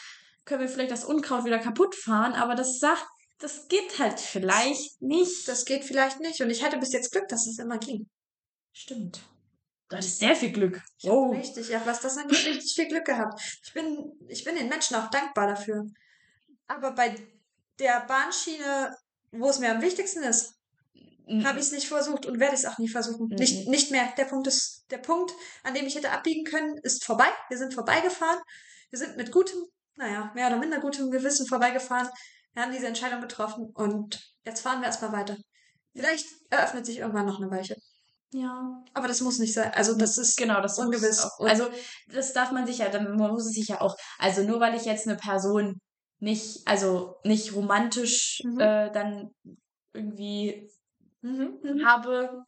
können wir vielleicht das Unkraut wieder kaputt fahren, aber das sagt, das geht halt vielleicht nicht. Das geht vielleicht nicht. Und ich hatte bis jetzt Glück, dass es immer ging. stimmt. Du hattest sehr viel Glück. Ich hab Richtig, ja, was das angeht, richtig viel Glück gehabt. Ich bin, ich bin den Menschen auch dankbar dafür. Aber bei der Bahnschiene, wo es mir am wichtigsten ist, Mhm. habe ich es nicht versucht und werde es auch nie versuchen. Nicht, Mhm. nicht mehr. Der Punkt ist, der Punkt, an dem ich hätte abbiegen können, ist vorbei. Wir sind vorbeigefahren. Wir sind mit gutem, naja, mehr oder minder gutem Gewissen vorbeigefahren. Wir haben diese Entscheidung getroffen und jetzt fahren wir erstmal weiter. Vielleicht eröffnet sich irgendwann noch eine Weiche. Ja. Aber das muss nicht sein. Also das ist Genau, das ungewiss. Auch, also das darf man sich ja, dann man muss es sich ja auch. Also nur weil ich jetzt eine Person nicht, also nicht romantisch Mhm. äh, dann irgendwie Mhm, mhm. habe,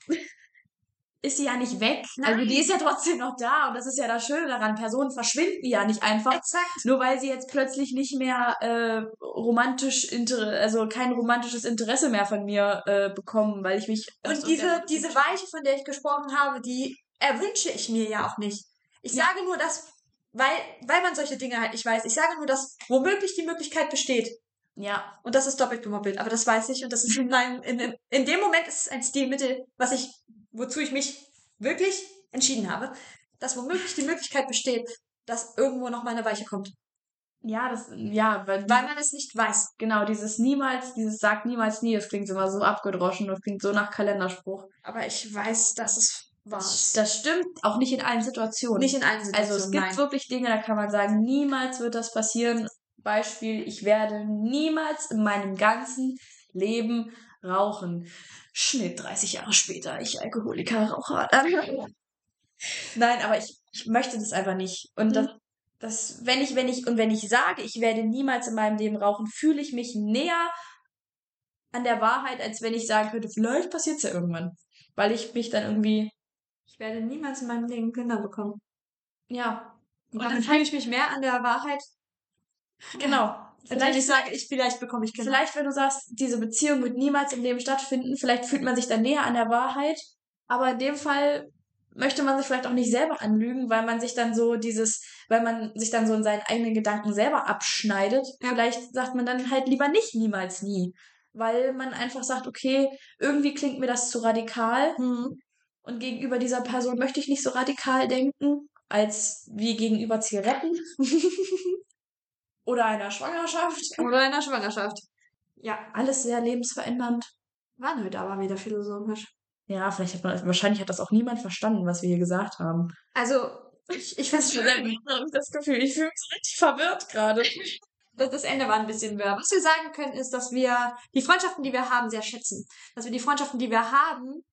ist sie ja nicht weg. Also Nein. die ist ja trotzdem noch da und das ist ja das Schöne daran. Personen verschwinden ja nicht einfach. Exakt. Nur weil sie jetzt plötzlich nicht mehr äh, romantisch, inter also kein romantisches Interesse mehr von mir äh, bekommen, weil ich mich. Und diese, diese Weiche, von der ich gesprochen habe, die erwünsche ich mir ja auch nicht. Ich Ja. sage nur, dass, weil, weil man solche Dinge halt nicht weiß, ich sage nur, dass womöglich die Möglichkeit besteht. Ja, Und das ist doppelt gemoppelt. Aber das weiß ich. Und das ist in meinem, in, in, in dem Moment ist es ein Stilmittel, was ich, wozu ich mich wirklich entschieden habe, dass womöglich die Möglichkeit besteht, dass irgendwo noch mal eine Weiche kommt. ja, das, ja, weil, Weil man es nicht weiß. genau, dieses niemals, dieses sagt niemals nie, das klingt immer so abgedroschen, das klingt so nach Kalenderspruch. Aber ich weiß, dass es wahr Das, ist. das stimmt auch nicht in allen Situationen. Nicht in allen Situationen. Also es gibt nein. wirklich Dinge, da kann man sagen, niemals wird das passieren. Beispiel, ich werde niemals in meinem ganzen Leben rauchen. Schnitt 30 Jahre später, ich Alkoholiker, Raucher. Nein, aber ich, ich möchte das einfach nicht. Und das, das, wenn ich, wenn ich, und wenn ich sage, ich werde niemals in meinem Leben rauchen, fühle ich mich näher an der Wahrheit, als wenn ich sagen könnte, vielleicht passiert es ja irgendwann. Weil ich mich dann irgendwie, Ich werde niemals in meinem Leben Kinder bekommen. ja. Und damit dann fühle ich mich mehr an der Wahrheit, Genau. Als wenn Vielleicht, ich sage, ich, vielleicht bekomme ich Kinder. vielleicht, wenn du sagst, diese Beziehung wird niemals im Leben stattfinden, vielleicht fühlt man sich dann näher an der Wahrheit. Aber in dem Fall möchte man sich vielleicht auch nicht selber anlügen, weil man sich dann so dieses, weil man sich dann so in seinen eigenen Gedanken selber abschneidet. Ja. Vielleicht sagt man dann halt lieber nicht niemals nie. Weil man einfach sagt, okay, irgendwie klingt mir das zu radikal. Hm. Und gegenüber dieser Person möchte ich nicht so radikal denken, als wie gegenüber Zigaretten. Oder einer Schwangerschaft. Oder einer Schwangerschaft. Ja, Alles sehr lebensverändernd. waren heute aber wieder philosophisch. Ja, vielleicht hat man, wahrscheinlich hat das auch niemand verstanden, was wir hier gesagt haben. Also, ich, ich finde es das Gefühl, ich fühle mich so richtig verwirrt gerade. das, das Ende war ein bisschen wirr. Was wir sagen können, ist, dass wir die Freundschaften, die wir haben, sehr schätzen. Dass wir die Freundschaften, die wir haben,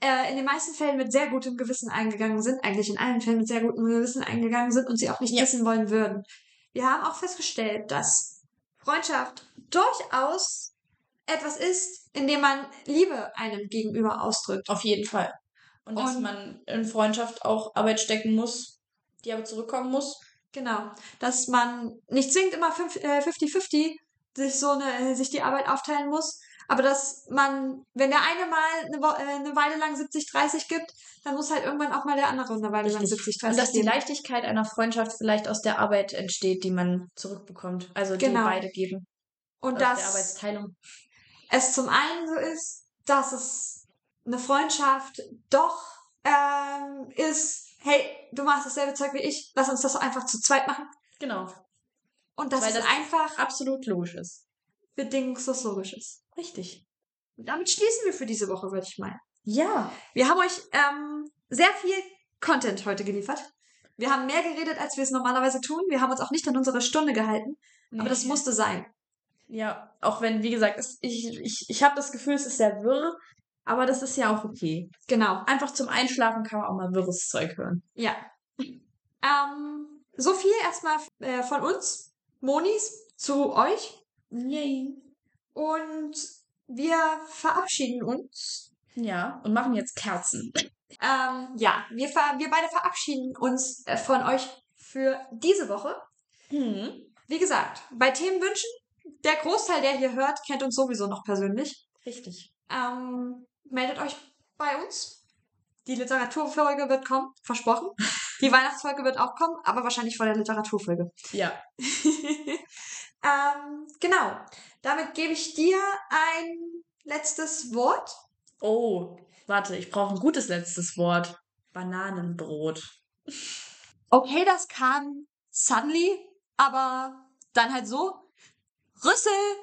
äh, in den meisten Fällen mit sehr gutem Gewissen eingegangen sind, eigentlich in allen Fällen mit sehr gutem Gewissen eingegangen sind und sie auch nicht Ja. wissen wollen würden. Wir haben auch festgestellt, dass Freundschaft durchaus etwas ist, in dem man Liebe einem gegenüber ausdrückt. Auf jeden Fall. Und dass Und- man in Freundschaft auch Arbeit stecken muss, die aber zurückkommen muss. Genau. Dass man nicht zwingend immer fünf- äh, 50-50 sich so eine, sich die Arbeit aufteilen muss, aber dass man, wenn der eine mal eine, äh, eine Weile lang 70-30 gibt, dann muss halt irgendwann auch mal der andere eine Weile lang Richtig. 70-30 Und dass die geben. Leichtigkeit einer Freundschaft vielleicht aus der Arbeit entsteht, die man zurückbekommt. Also die Genau. beide geben. Und aus der dass Arbeitsteilung. es zum einen so ist, dass es eine Freundschaft doch ähm, ist, hey, du machst dasselbe Zeug wie ich, lass uns das einfach zu zweit machen. Genau. Und dass Weil es das einfach Absolut logisch ist. bedingungslos logisch ist. Richtig. Und damit schließen wir für diese Woche, würde ich meinen. Ja. Wir haben euch ähm, sehr viel Content heute geliefert. Wir haben mehr geredet, als wir es normalerweise tun. Wir haben uns auch nicht an unsere Stunde gehalten. Aber das musste sein. Ja, auch wenn, wie gesagt, es, ich, ich, ich habe das Gefühl, es ist sehr wirr, aber das ist ja auch okay. Genau. Einfach zum Einschlafen kann man auch mal wirres Zeug hören. Ja. Ähm, so viel erstmal äh, von uns, Monis, zu euch. Yay. Und wir verabschieden uns. Ja, und machen jetzt Kerzen. Ähm, ja, wir, ver wir beide verabschieden uns äh, von euch für diese Woche. Hm. Wie gesagt, bei Themenwünschen, der Großteil, der hier hört, kennt uns sowieso noch persönlich. Richtig. Ähm, meldet euch bei uns. Die Literaturfolge wird kommen, versprochen. Die Weihnachtsfolge wird auch kommen, aber wahrscheinlich vor der Literaturfolge. Ja. ähm, genau. Damit gebe ich dir ein letztes Wort. Oh, warte, ich brauche ein gutes letztes Wort. Bananenbrot. Okay, das kam suddenly, aber dann halt so. Rüssel!